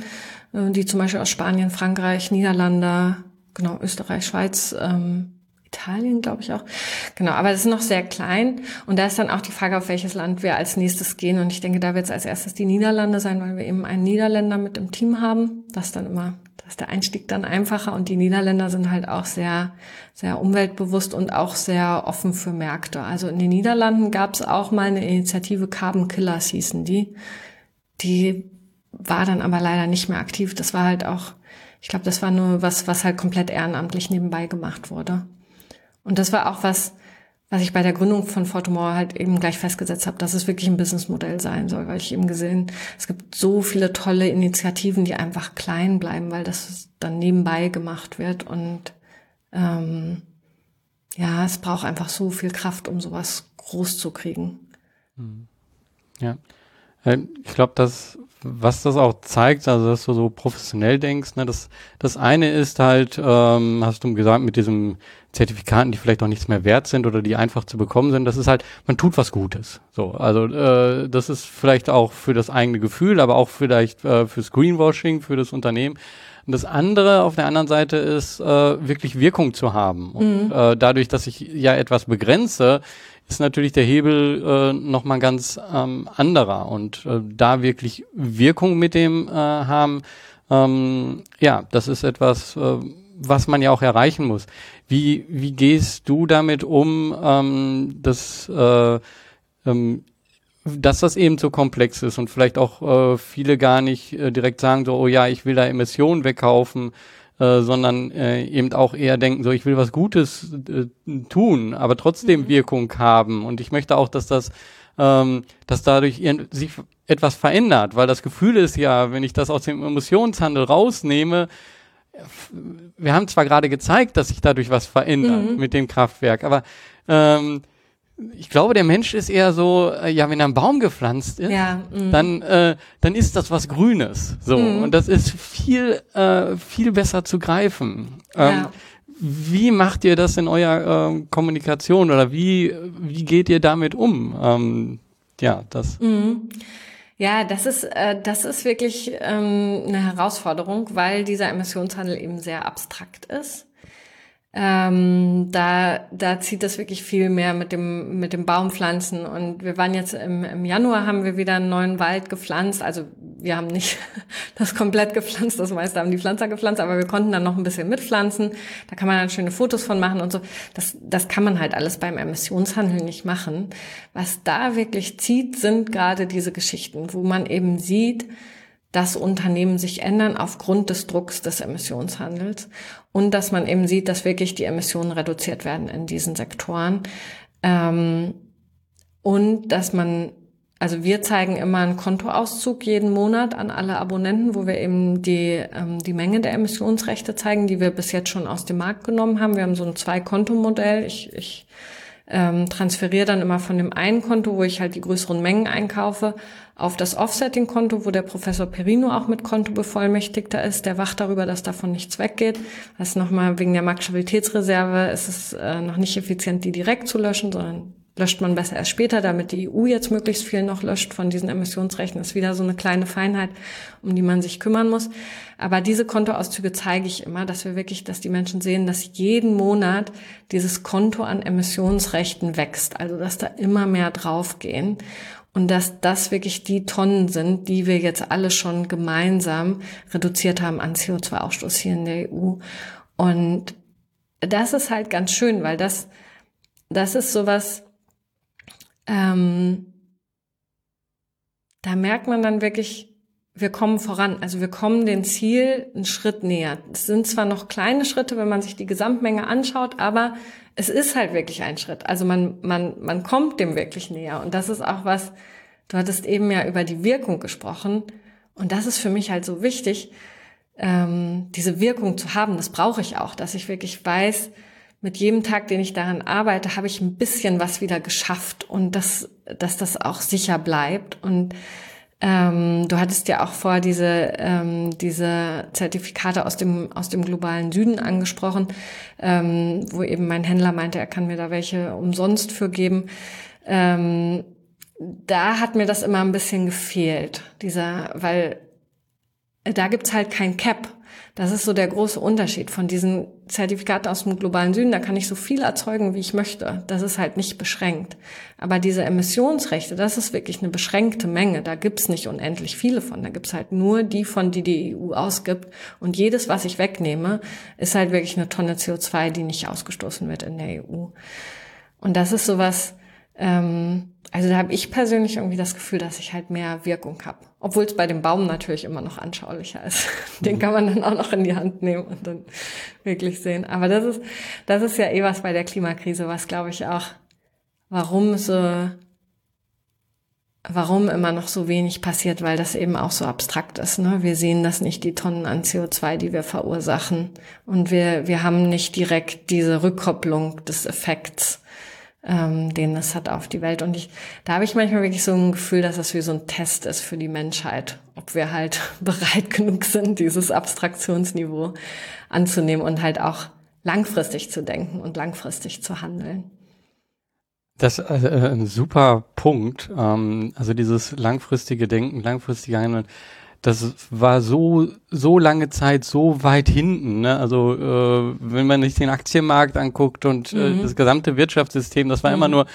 äh, die zum Beispiel aus Spanien, Frankreich, Niederlande, genau, Österreich, Schweiz, ähm, Italien, glaube ich auch. Genau, aber das ist noch sehr klein. Und da ist dann auch die Frage, auf welches Land wir als nächstes gehen. Und ich denke, da wird es als erstes die Niederlande sein, weil wir eben einen Niederländer mit im Team haben. Das dann immer, da ist der Einstieg dann einfacher. Und die Niederländer sind halt auch sehr, sehr umweltbewusst und auch sehr offen für Märkte. Also in den Niederlanden gab es auch mal eine Initiative Carbon Killers hießen die. Die war dann aber leider nicht mehr aktiv. Das war halt auch, ich glaube, das war nur was, was halt komplett ehrenamtlich nebenbei gemacht wurde. Und das war auch was, was ich bei der Gründung von Fortumor halt eben gleich festgesetzt habe, dass es wirklich ein Businessmodell sein soll, weil ich eben gesehen, es gibt so viele tolle Initiativen, die einfach klein bleiben, weil das dann nebenbei gemacht wird und ähm, ja, es braucht einfach so viel Kraft, um sowas groß zu kriegen. Hm. Ja, äh, ich glaube, dass was das auch zeigt, also dass du so professionell denkst, ne, das, das eine ist halt, ähm, hast du gesagt, mit diesem Zertifikaten, die vielleicht auch nichts mehr wert sind oder die einfach zu bekommen sind, das ist halt, man tut was Gutes. So, also äh, das ist vielleicht auch für das eigene Gefühl, aber auch vielleicht äh, fürs Greenwashing, für das Unternehmen. Und das andere auf der anderen Seite ist, äh, wirklich Wirkung zu haben. Und mhm. äh, dadurch, dass ich ja etwas begrenze, ist natürlich der Hebel äh, nochmal ganz ähm, anderer. Und äh, da wirklich Wirkung mit dem äh, haben, ähm, ja, das ist etwas, äh, was man ja auch erreichen muss. Wie, wie gehst du damit um, ähm, dass, äh, ähm, dass das eben so komplex ist und vielleicht auch äh, viele gar nicht äh, direkt sagen, so, oh ja, ich will da Emissionen wegkaufen, äh, sondern äh, eben auch eher denken, so ich will was Gutes äh, tun, aber trotzdem mhm. Wirkung haben. Und ich möchte auch, dass das, ähm, dass dadurch sich etwas verändert, weil das Gefühl ist ja, wenn ich das aus dem Emissionshandel rausnehme, wir haben zwar gerade gezeigt, dass sich dadurch was verändert mhm. mit dem Kraftwerk, aber ähm, ich glaube, der Mensch ist eher so, äh, ja, wenn ein Baum gepflanzt ist, ja, mm. dann, äh, dann ist das was Grünes. So. Mm. Und das ist viel, äh, viel besser zu greifen. Ähm, ja. Wie macht ihr das in eurer äh, Kommunikation oder wie, wie geht ihr damit um? Ähm, ja, das. Mm. Ja, das ist, äh, das ist wirklich ähm, eine Herausforderung, weil dieser Emissionshandel eben sehr abstrakt ist. Ähm, da, da zieht das wirklich viel mehr mit dem, mit dem Baumpflanzen. Und wir waren jetzt im, im Januar, haben wir wieder einen neuen Wald gepflanzt. Also wir haben nicht <laughs> das komplett gepflanzt, das meiste haben die Pflanzer gepflanzt, aber wir konnten dann noch ein bisschen mitpflanzen. Da kann man dann schöne Fotos von machen und so. Das, das kann man halt alles beim Emissionshandel nicht machen. Was da wirklich zieht, sind gerade diese Geschichten, wo man eben sieht, dass Unternehmen sich ändern aufgrund des Drucks des Emissionshandels und dass man eben sieht, dass wirklich die Emissionen reduziert werden in diesen Sektoren. Ähm, und dass man, also wir zeigen immer einen Kontoauszug jeden Monat an alle Abonnenten, wo wir eben die, ähm, die Menge der Emissionsrechte zeigen, die wir bis jetzt schon aus dem Markt genommen haben. Wir haben so ein Zwei-Konto-Modell. Ich, ich ähm, transferiere dann immer von dem einen Konto, wo ich halt die größeren Mengen einkaufe, auf das Offsetting-Konto, wo der Professor Perino auch mit Kontobevollmächtigter ist. Der wacht darüber, dass davon nichts weggeht. Das ist nochmal wegen der Marktstabilitätsreserve ist es äh, noch nicht effizient, die direkt zu löschen, sondern löscht man besser erst später, damit die EU jetzt möglichst viel noch löscht von diesen Emissionsrechten. Das ist wieder so eine kleine Feinheit, um die man sich kümmern muss. Aber diese Kontoauszüge zeige ich immer, dass wir wirklich, dass die Menschen sehen, dass jeden Monat dieses Konto an Emissionsrechten wächst. Also, dass da immer mehr draufgehen. Und dass das wirklich die Tonnen sind, die wir jetzt alle schon gemeinsam reduziert haben an CO2-Ausstoß hier in der EU. Und das ist halt ganz schön, weil das, das ist sowas, ähm, da merkt man dann wirklich, wir kommen voran. Also wir kommen dem Ziel einen Schritt näher. Es sind zwar noch kleine Schritte, wenn man sich die Gesamtmenge anschaut, aber es ist halt wirklich ein Schritt. Also man, man, man kommt dem wirklich näher. Und das ist auch was, du hattest eben ja über die Wirkung gesprochen. Und das ist für mich halt so wichtig, ähm, diese Wirkung zu haben. Das brauche ich auch, dass ich wirklich weiß, mit jedem Tag, den ich daran arbeite, habe ich ein bisschen was wieder geschafft und dass, dass das auch sicher bleibt. Und ähm, du hattest ja auch vor diese, ähm, diese Zertifikate aus dem, aus dem globalen Süden angesprochen, ähm, wo eben mein Händler meinte, er kann mir da welche umsonst für geben. Ähm, da hat mir das immer ein bisschen gefehlt, dieser, weil da gibt's halt kein Cap. Das ist so der große Unterschied von diesen Zertifikaten aus dem globalen Süden. Da kann ich so viel erzeugen, wie ich möchte. Das ist halt nicht beschränkt. Aber diese Emissionsrechte, das ist wirklich eine beschränkte Menge. Da gibt's nicht unendlich viele von. Da gibt's halt nur die von, die die EU ausgibt. Und jedes, was ich wegnehme, ist halt wirklich eine Tonne CO2, die nicht ausgestoßen wird in der EU. Und das ist sowas, ähm, also da habe ich persönlich irgendwie das Gefühl, dass ich halt mehr Wirkung habe. Obwohl es bei dem Baum natürlich immer noch anschaulicher ist. <laughs> Den kann man dann auch noch in die Hand nehmen und dann wirklich sehen. Aber das ist, das ist ja eh was bei der Klimakrise, was glaube ich auch, warum so, warum immer noch so wenig passiert, weil das eben auch so abstrakt ist. Ne? Wir sehen das nicht, die Tonnen an CO2, die wir verursachen. Und wir, wir haben nicht direkt diese Rückkopplung des Effekts ähm, den es hat auf die Welt. Und ich, da habe ich manchmal wirklich so ein Gefühl, dass das wie so ein Test ist für die Menschheit, ob wir halt <laughs> bereit genug sind, dieses Abstraktionsniveau anzunehmen und halt auch langfristig zu denken und langfristig zu handeln. Das ist äh, ein super Punkt. Ähm, also dieses langfristige Denken, langfristige Handeln das war so so lange Zeit so weit hinten. Ne? Also äh, wenn man sich den Aktienmarkt anguckt und äh, mhm. das gesamte Wirtschaftssystem, das war mhm. immer nur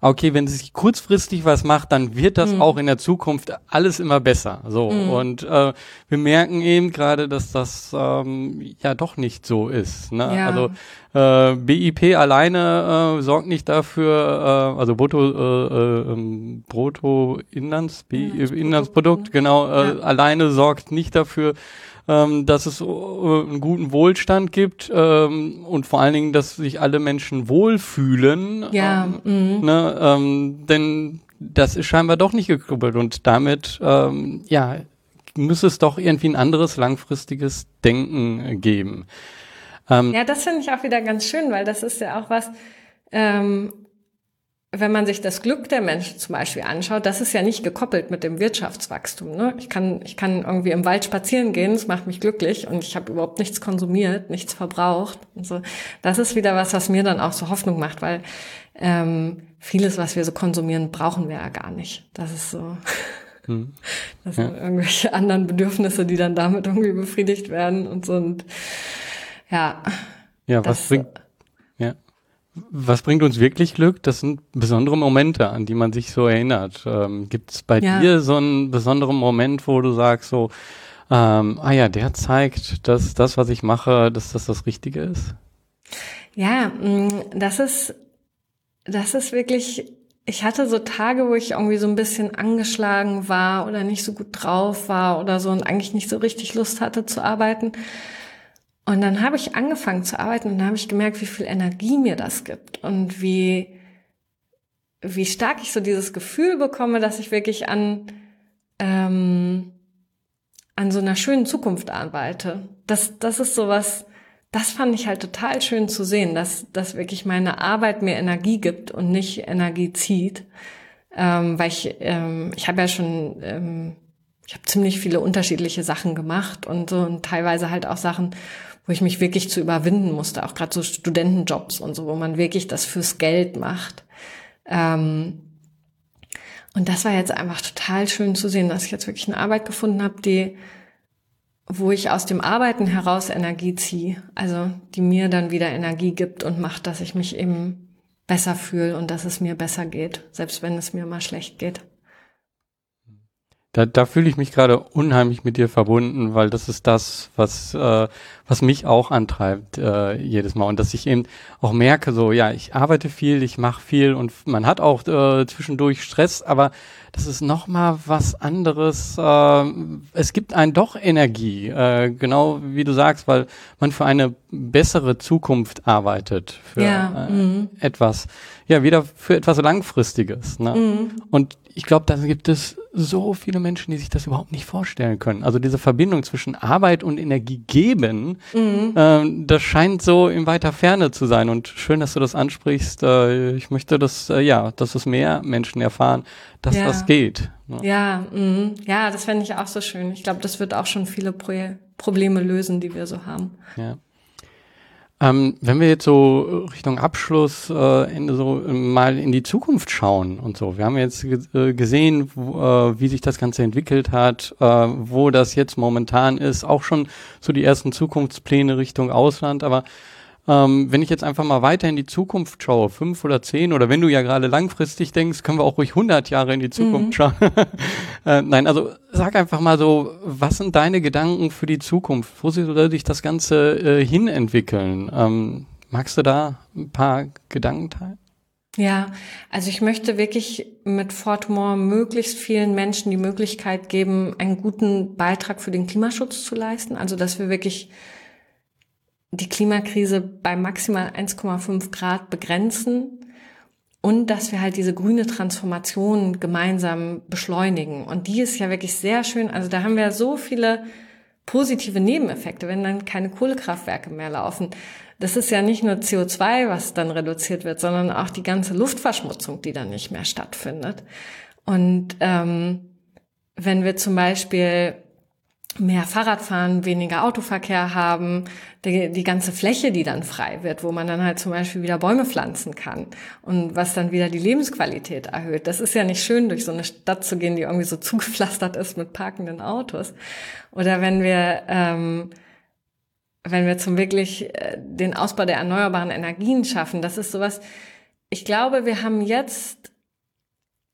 okay, wenn sich kurzfristig was macht, dann wird das mhm. auch in der Zukunft alles immer besser. So mhm. und äh, wir merken eben gerade, dass das ähm, ja doch nicht so ist. Ne? Ja. Also äh, BIP alleine äh, sorgt nicht dafür, äh, also Brutto, äh, äh, Bruttoinlands, Inlandsprodukt, genau, äh, ja. alleine sorgt nicht dafür, ähm, dass es äh, einen guten Wohlstand gibt ähm, und vor allen Dingen, dass sich alle Menschen wohlfühlen. Ja. Ähm, mhm. ne, ähm, denn das ist scheinbar doch nicht gekoppelt und damit, ähm, ja, muss es doch irgendwie ein anderes langfristiges Denken geben. Ähm, ja, das finde ich auch wieder ganz schön, weil das ist ja auch was, ähm, wenn man sich das Glück der Menschen zum Beispiel anschaut, das ist ja nicht gekoppelt mit dem Wirtschaftswachstum. Ne? Ich, kann, ich kann irgendwie im Wald spazieren gehen, das macht mich glücklich und ich habe überhaupt nichts konsumiert, nichts verbraucht. Und so. Das ist wieder was, was mir dann auch so Hoffnung macht, weil ähm, vieles, was wir so konsumieren, brauchen wir ja gar nicht. Das ist so. Hm. <laughs> Das sind ja. irgendwelche anderen Bedürfnisse, die dann damit irgendwie befriedigt werden und so. Und ja. Ja, das, was bringt. Was bringt uns wirklich Glück? Das sind besondere Momente, an die man sich so erinnert. Ähm, Gibt es bei ja. dir so einen besonderen Moment, wo du sagst so, ähm, ah ja, der zeigt, dass das, was ich mache, dass das das Richtige ist? Ja, mm, das ist, das ist wirklich, ich hatte so Tage, wo ich irgendwie so ein bisschen angeschlagen war oder nicht so gut drauf war oder so und eigentlich nicht so richtig Lust hatte zu arbeiten. Und dann habe ich angefangen zu arbeiten und dann habe ich gemerkt, wie viel Energie mir das gibt und wie, wie stark ich so dieses Gefühl bekomme, dass ich wirklich an, ähm, an so einer schönen Zukunft arbeite. Das, das ist sowas, das fand ich halt total schön zu sehen, dass, dass wirklich meine Arbeit mir Energie gibt und nicht Energie zieht. Ähm, weil ich, ähm, ich habe ja schon, ähm, ich habe ziemlich viele unterschiedliche Sachen gemacht und so und teilweise halt auch Sachen, wo ich mich wirklich zu überwinden musste, auch gerade so Studentenjobs und so, wo man wirklich das fürs Geld macht. Ähm, und das war jetzt einfach total schön zu sehen, dass ich jetzt wirklich eine Arbeit gefunden habe, die, wo ich aus dem Arbeiten heraus Energie ziehe, also die mir dann wieder Energie gibt und macht, dass ich mich eben besser fühle und dass es mir besser geht, selbst wenn es mir mal schlecht geht. Da, da fühle ich mich gerade unheimlich mit dir verbunden, weil das ist das, was, äh, was mich auch antreibt äh, jedes Mal. Und dass ich eben auch merke, so, ja, ich arbeite viel, ich mache viel und man hat auch äh, zwischendurch Stress, aber das ist nochmal was anderes. Äh, es gibt einen doch Energie, äh, genau wie du sagst, weil man für eine bessere Zukunft arbeitet, für ja, äh, mhm. etwas, ja, wieder für etwas Langfristiges. Ne? Mhm. Und ich glaube, da gibt es so viele Menschen, die sich das überhaupt nicht vorstellen können. Also diese Verbindung zwischen Arbeit und Energie geben, mhm. äh, das scheint so in weiter Ferne zu sein. Und schön, dass du das ansprichst. Äh, ich möchte, dass äh, ja, dass es mehr Menschen erfahren, dass ja. das geht. Ne? Ja, mh. ja, das fände ich auch so schön. Ich glaube, das wird auch schon viele Pro Probleme lösen, die wir so haben. Ja. Ähm, wenn wir jetzt so Richtung Abschluss äh, Ende so mal in die Zukunft schauen und so, wir haben jetzt äh, gesehen, wo, äh, wie sich das Ganze entwickelt hat, äh, wo das jetzt momentan ist, auch schon so die ersten Zukunftspläne Richtung Ausland, aber ähm, wenn ich jetzt einfach mal weiter in die Zukunft schaue, fünf oder zehn, oder wenn du ja gerade langfristig denkst, können wir auch ruhig 100 Jahre in die Zukunft mhm. schauen. <laughs> äh, nein, also sag einfach mal so, was sind deine Gedanken für die Zukunft? Wo soll sich das Ganze äh, hinentwickeln? Ähm, magst du da ein paar Gedanken teilen? Ja, also ich möchte wirklich mit Fortmore möglichst vielen Menschen die Möglichkeit geben, einen guten Beitrag für den Klimaschutz zu leisten. Also dass wir wirklich die Klimakrise bei maximal 1,5 Grad begrenzen und dass wir halt diese grüne Transformation gemeinsam beschleunigen. Und die ist ja wirklich sehr schön. Also da haben wir so viele positive Nebeneffekte, wenn dann keine Kohlekraftwerke mehr laufen. Das ist ja nicht nur CO2, was dann reduziert wird, sondern auch die ganze Luftverschmutzung, die dann nicht mehr stattfindet. Und ähm, wenn wir zum Beispiel mehr Fahrradfahren, weniger Autoverkehr haben, die, die ganze Fläche, die dann frei wird, wo man dann halt zum Beispiel wieder Bäume pflanzen kann und was dann wieder die Lebensqualität erhöht. Das ist ja nicht schön, durch so eine Stadt zu gehen, die irgendwie so <laughs> zugepflastert ist mit parkenden Autos. Oder wenn wir ähm, wenn wir zum wirklich äh, den Ausbau der erneuerbaren Energien schaffen, das ist sowas. Ich glaube, wir haben jetzt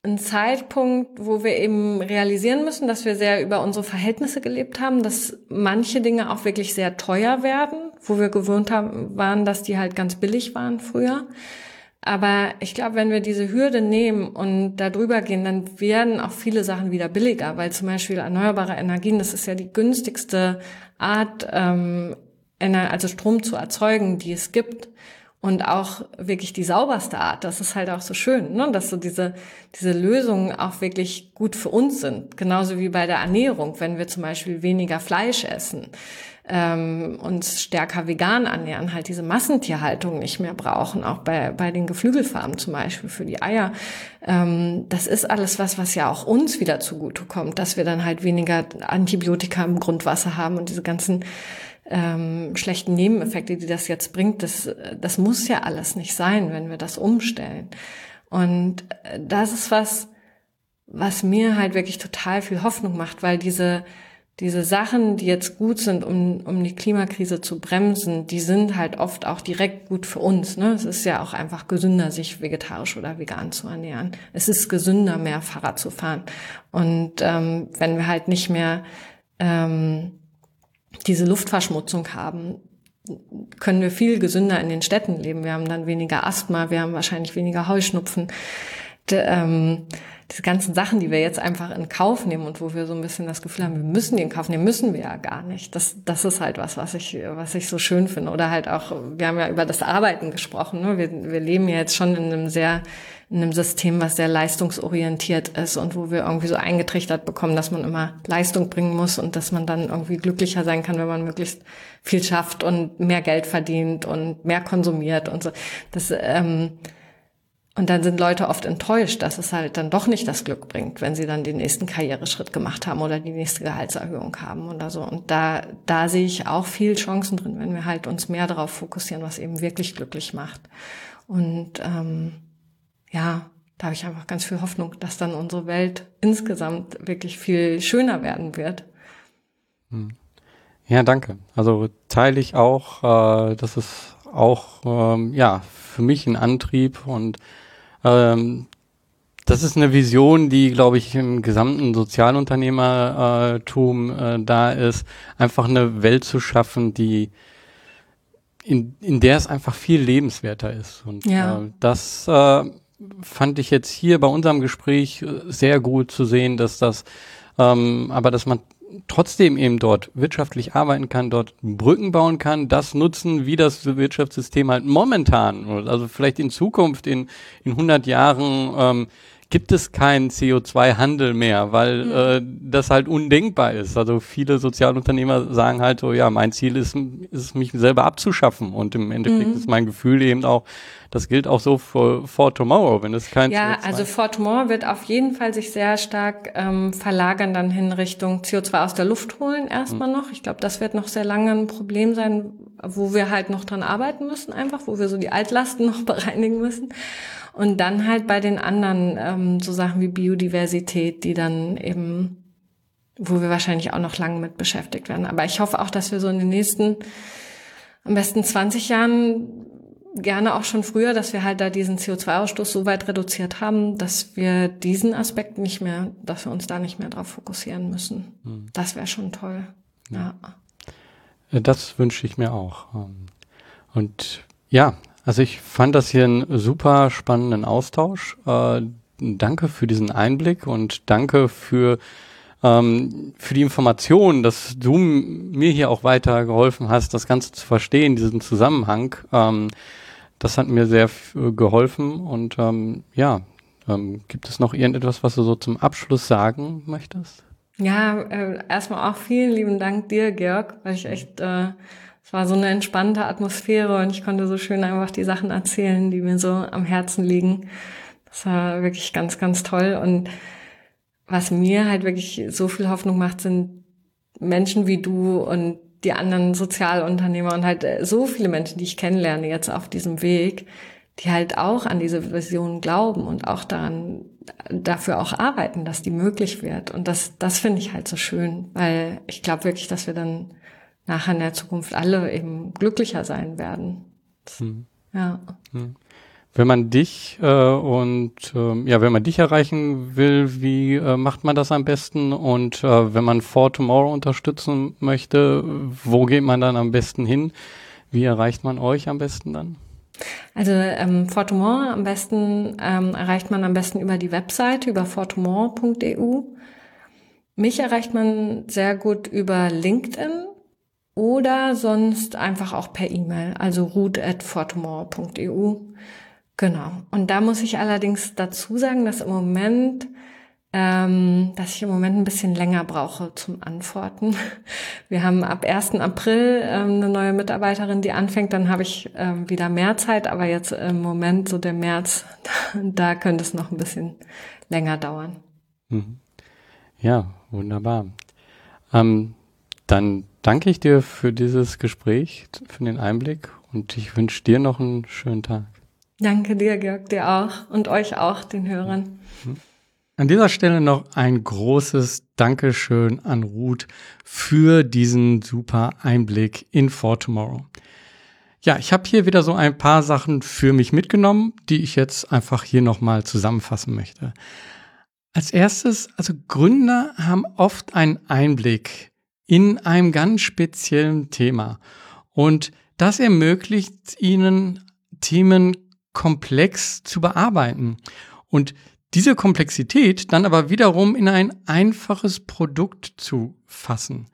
ein Zeitpunkt, wo wir eben realisieren müssen, dass wir sehr über unsere Verhältnisse gelebt haben, dass manche Dinge auch wirklich sehr teuer werden, wo wir gewöhnt haben, waren, dass die halt ganz billig waren früher. Aber ich glaube, wenn wir diese Hürde nehmen und da drüber gehen, dann werden auch viele Sachen wieder billiger, weil zum Beispiel erneuerbare Energien, das ist ja die günstigste Art, ähm, also Strom zu erzeugen, die es gibt und auch wirklich die sauberste Art. Das ist halt auch so schön, ne? dass so diese, diese Lösungen auch wirklich gut für uns sind. Genauso wie bei der Ernährung, wenn wir zum Beispiel weniger Fleisch essen, ähm, uns stärker vegan ernähren, halt diese Massentierhaltung nicht mehr brauchen, auch bei, bei den Geflügelfarmen zum Beispiel für die Eier. Ähm, das ist alles was, was ja auch uns wieder zugute kommt, dass wir dann halt weniger Antibiotika im Grundwasser haben und diese ganzen ähm, schlechten Nebeneffekte, die das jetzt bringt, das, das muss ja alles nicht sein, wenn wir das umstellen. Und äh, das ist was, was mir halt wirklich total viel Hoffnung macht, weil diese, diese Sachen, die jetzt gut sind, um, um die Klimakrise zu bremsen, die sind halt oft auch direkt gut für uns. Ne? Es ist ja auch einfach gesünder, sich vegetarisch oder vegan zu ernähren. Es ist gesünder, mehr Fahrrad zu fahren. Und ähm, wenn wir halt nicht mehr ähm, diese Luftverschmutzung haben, können wir viel gesünder in den Städten leben. Wir haben dann weniger Asthma, wir haben wahrscheinlich weniger Heuschnupfen. De, ähm, diese ganzen Sachen, die wir jetzt einfach in Kauf nehmen und wo wir so ein bisschen das Gefühl haben, wir müssen die in Kauf nehmen, müssen wir ja gar nicht. Das, das ist halt was, was ich, was ich so schön finde. Oder halt auch, wir haben ja über das Arbeiten gesprochen. Ne? Wir, wir leben ja jetzt schon in einem sehr in einem System, was sehr leistungsorientiert ist und wo wir irgendwie so eingetrichtert bekommen, dass man immer Leistung bringen muss und dass man dann irgendwie glücklicher sein kann, wenn man möglichst viel schafft und mehr Geld verdient und mehr konsumiert und so. Das, ähm, und dann sind Leute oft enttäuscht, dass es halt dann doch nicht das Glück bringt, wenn sie dann den nächsten Karriereschritt gemacht haben oder die nächste Gehaltserhöhung haben oder so. Und da, da sehe ich auch viel Chancen drin, wenn wir halt uns mehr darauf fokussieren, was eben wirklich glücklich macht. Und ähm, ja, da habe ich einfach ganz viel Hoffnung, dass dann unsere Welt insgesamt wirklich viel schöner werden wird. Hm. Ja, danke. Also teile ich auch, äh, das ist auch ähm, ja für mich ein Antrieb und ähm, das ist eine Vision, die, glaube ich, im gesamten Sozialunternehmertum äh, da ist, einfach eine Welt zu schaffen, die in, in der es einfach viel lebenswerter ist. Und ja. äh, das äh, fand ich jetzt hier bei unserem Gespräch äh, sehr gut zu sehen, dass das, ähm, aber dass man trotzdem eben dort wirtschaftlich arbeiten kann, dort Brücken bauen kann, das nutzen, wie das Wirtschaftssystem halt momentan, also vielleicht in Zukunft, in, in 100 Jahren, ähm, gibt es keinen CO2-Handel mehr, weil mhm. äh, das halt undenkbar ist. Also viele Sozialunternehmer sagen halt so, ja, mein Ziel ist, ist mich selber abzuschaffen und im Endeffekt mhm. ist mein Gefühl eben auch, das gilt auch so für For Tomorrow, wenn es kein Ja, CO2 also For Tomorrow wird auf jeden Fall sich sehr stark ähm, verlagern dann hin Richtung CO2 aus der Luft holen erstmal mhm. noch. Ich glaube, das wird noch sehr lange ein Problem sein, wo wir halt noch dran arbeiten müssen, einfach, wo wir so die Altlasten <laughs> noch bereinigen müssen. Und dann halt bei den anderen ähm, so Sachen wie Biodiversität, die dann eben, wo wir wahrscheinlich auch noch lange mit beschäftigt werden. Aber ich hoffe auch, dass wir so in den nächsten, am besten 20 Jahren gerne auch schon früher, dass wir halt da diesen CO2-Ausstoß so weit reduziert haben, dass wir diesen Aspekt nicht mehr, dass wir uns da nicht mehr drauf fokussieren müssen. Mhm. Das wäre schon toll. Ja. ja. Das wünsche ich mir auch. Ähm, und ja, also ich fand das hier einen super spannenden Austausch. Äh, danke für diesen Einblick und danke für ähm, für die Information, dass du mir hier auch weiter geholfen hast, das Ganze zu verstehen, diesen Zusammenhang. Ähm, das hat mir sehr geholfen und ähm, ja, ähm, gibt es noch irgendetwas, was du so zum Abschluss sagen möchtest? Ja, äh, erstmal auch vielen lieben Dank dir, Georg, weil ich echt, äh, war so eine entspannte Atmosphäre und ich konnte so schön einfach die Sachen erzählen, die mir so am Herzen liegen. Das war wirklich ganz, ganz toll und was mir halt wirklich so viel Hoffnung macht, sind Menschen wie du und die anderen Sozialunternehmer und halt äh, so viele Menschen, die ich kennenlerne jetzt auf diesem Weg, die halt auch an diese Vision glauben und auch daran dafür auch arbeiten, dass die möglich wird. Und das, das finde ich halt so schön, weil ich glaube wirklich, dass wir dann nachher in der Zukunft alle eben glücklicher sein werden. Hm. Ja. Hm. Wenn man dich äh, und äh, ja, wenn man dich erreichen will, wie äh, macht man das am besten? Und äh, wenn man For Tomorrow unterstützen möchte, wo geht man dann am besten hin? Wie erreicht man euch am besten dann? Also ähm, For Tomorrow am besten ähm, erreicht man am besten über die Webseite über fortomorrow.eu. Mich erreicht man sehr gut über LinkedIn oder sonst einfach auch per E-Mail, also root at fortomorrow.eu. Genau. Und da muss ich allerdings dazu sagen, dass im Moment, ähm, dass ich im Moment ein bisschen länger brauche zum Antworten. <laughs> Wir haben ab 1. April ähm, eine neue Mitarbeiterin, die anfängt. Dann habe ich ähm, wieder mehr Zeit, aber jetzt im Moment so der März, <laughs> da könnte es noch ein bisschen länger dauern. Mhm. Ja, wunderbar. Ähm, dann danke ich dir für dieses Gespräch, für den Einblick und ich wünsche dir noch einen schönen Tag. Danke dir, Georg, dir auch und euch auch, den Hörern. An dieser Stelle noch ein großes Dankeschön an Ruth für diesen super Einblick in For Tomorrow. Ja, ich habe hier wieder so ein paar Sachen für mich mitgenommen, die ich jetzt einfach hier nochmal zusammenfassen möchte. Als erstes, also Gründer haben oft einen Einblick in einem ganz speziellen Thema und das ermöglicht ihnen, Themen komplex zu bearbeiten. Und diese Komplexität dann aber wiederum in ein einfaches Produkt zu fassen.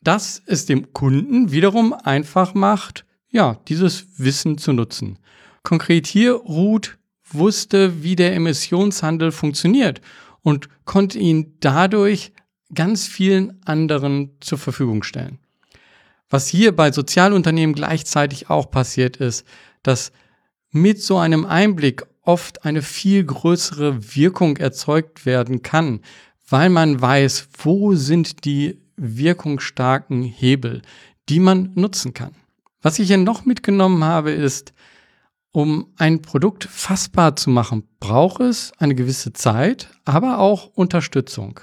Das es dem Kunden wiederum einfach macht, ja, dieses Wissen zu nutzen. Konkret hier, Ruth wusste, wie der Emissionshandel funktioniert und konnte ihn dadurch ganz vielen anderen zur Verfügung stellen. Was hier bei Sozialunternehmen gleichzeitig auch passiert ist, dass mit so einem Einblick oft eine viel größere Wirkung erzeugt werden kann, weil man weiß, wo sind die wirkungsstarken Hebel, die man nutzen kann. Was ich hier noch mitgenommen habe, ist, um ein Produkt fassbar zu machen, braucht es eine gewisse Zeit, aber auch Unterstützung.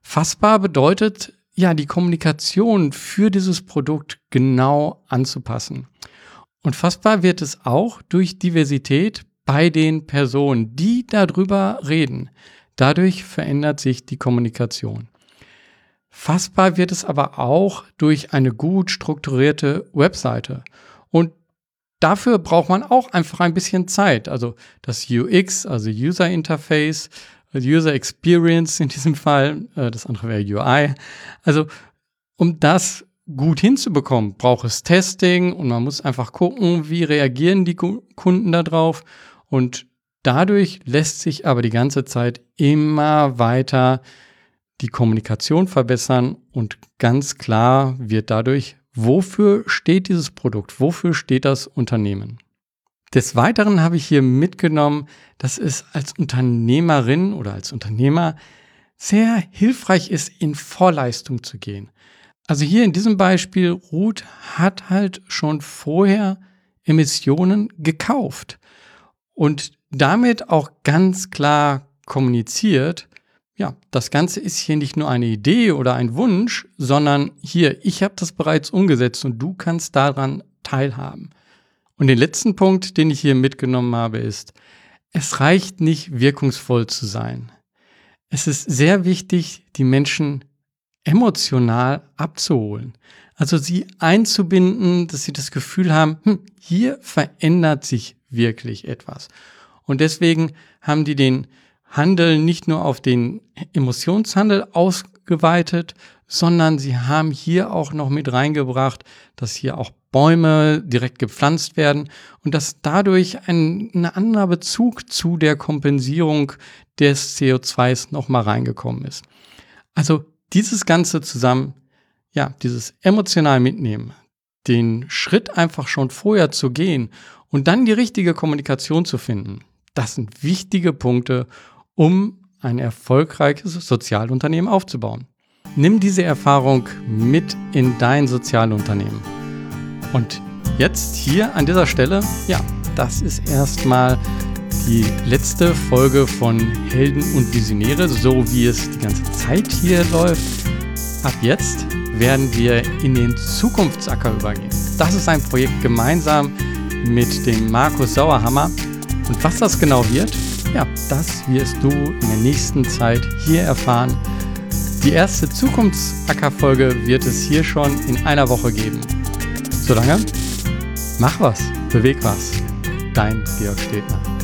Fassbar bedeutet, ja, die Kommunikation für dieses Produkt genau anzupassen. Und fassbar wird es auch durch Diversität bei den Personen, die darüber reden. Dadurch verändert sich die Kommunikation. Fassbar wird es aber auch durch eine gut strukturierte Webseite. Und dafür braucht man auch einfach ein bisschen Zeit. Also das UX, also User Interface, User Experience in diesem Fall, äh, das andere wäre UI. Also um das gut hinzubekommen, braucht es Testing und man muss einfach gucken, wie reagieren die Kunden darauf. Und dadurch lässt sich aber die ganze Zeit immer weiter die Kommunikation verbessern und ganz klar wird dadurch, wofür steht dieses Produkt, wofür steht das Unternehmen. Des Weiteren habe ich hier mitgenommen, dass es als Unternehmerin oder als Unternehmer sehr hilfreich ist, in Vorleistung zu gehen. Also hier in diesem Beispiel, Ruth hat halt schon vorher Emissionen gekauft und damit auch ganz klar kommuniziert, ja, das Ganze ist hier nicht nur eine Idee oder ein Wunsch, sondern hier, ich habe das bereits umgesetzt und du kannst daran teilhaben. Und den letzten Punkt, den ich hier mitgenommen habe, ist, es reicht nicht wirkungsvoll zu sein. Es ist sehr wichtig, die Menschen emotional abzuholen. Also sie einzubinden, dass sie das Gefühl haben, hm, hier verändert sich wirklich etwas. Und deswegen haben die den Handel nicht nur auf den Emotionshandel ausgeweitet, sondern sie haben hier auch noch mit reingebracht, dass hier auch Bäume direkt gepflanzt werden und dass dadurch ein, ein anderer Bezug zu der Kompensierung des CO2s nochmal reingekommen ist. Also dieses Ganze zusammen, ja, dieses emotional mitnehmen, den Schritt einfach schon vorher zu gehen und dann die richtige Kommunikation zu finden, das sind wichtige Punkte, um ein erfolgreiches Sozialunternehmen aufzubauen. Nimm diese Erfahrung mit in dein Sozialunternehmen. Und jetzt hier an dieser Stelle, ja, das ist erstmal die letzte Folge von Helden und Visionäre, so wie es die ganze Zeit hier läuft. Ab jetzt werden wir in den Zukunftsacker übergehen. Das ist ein Projekt gemeinsam mit dem Markus Sauerhammer. Und was das genau wird, ja, das wirst du in der nächsten Zeit hier erfahren. Die erste Zukunftsacker-Folge wird es hier schon in einer Woche geben. Solange, mach was, beweg was. Dein Georg Stedner.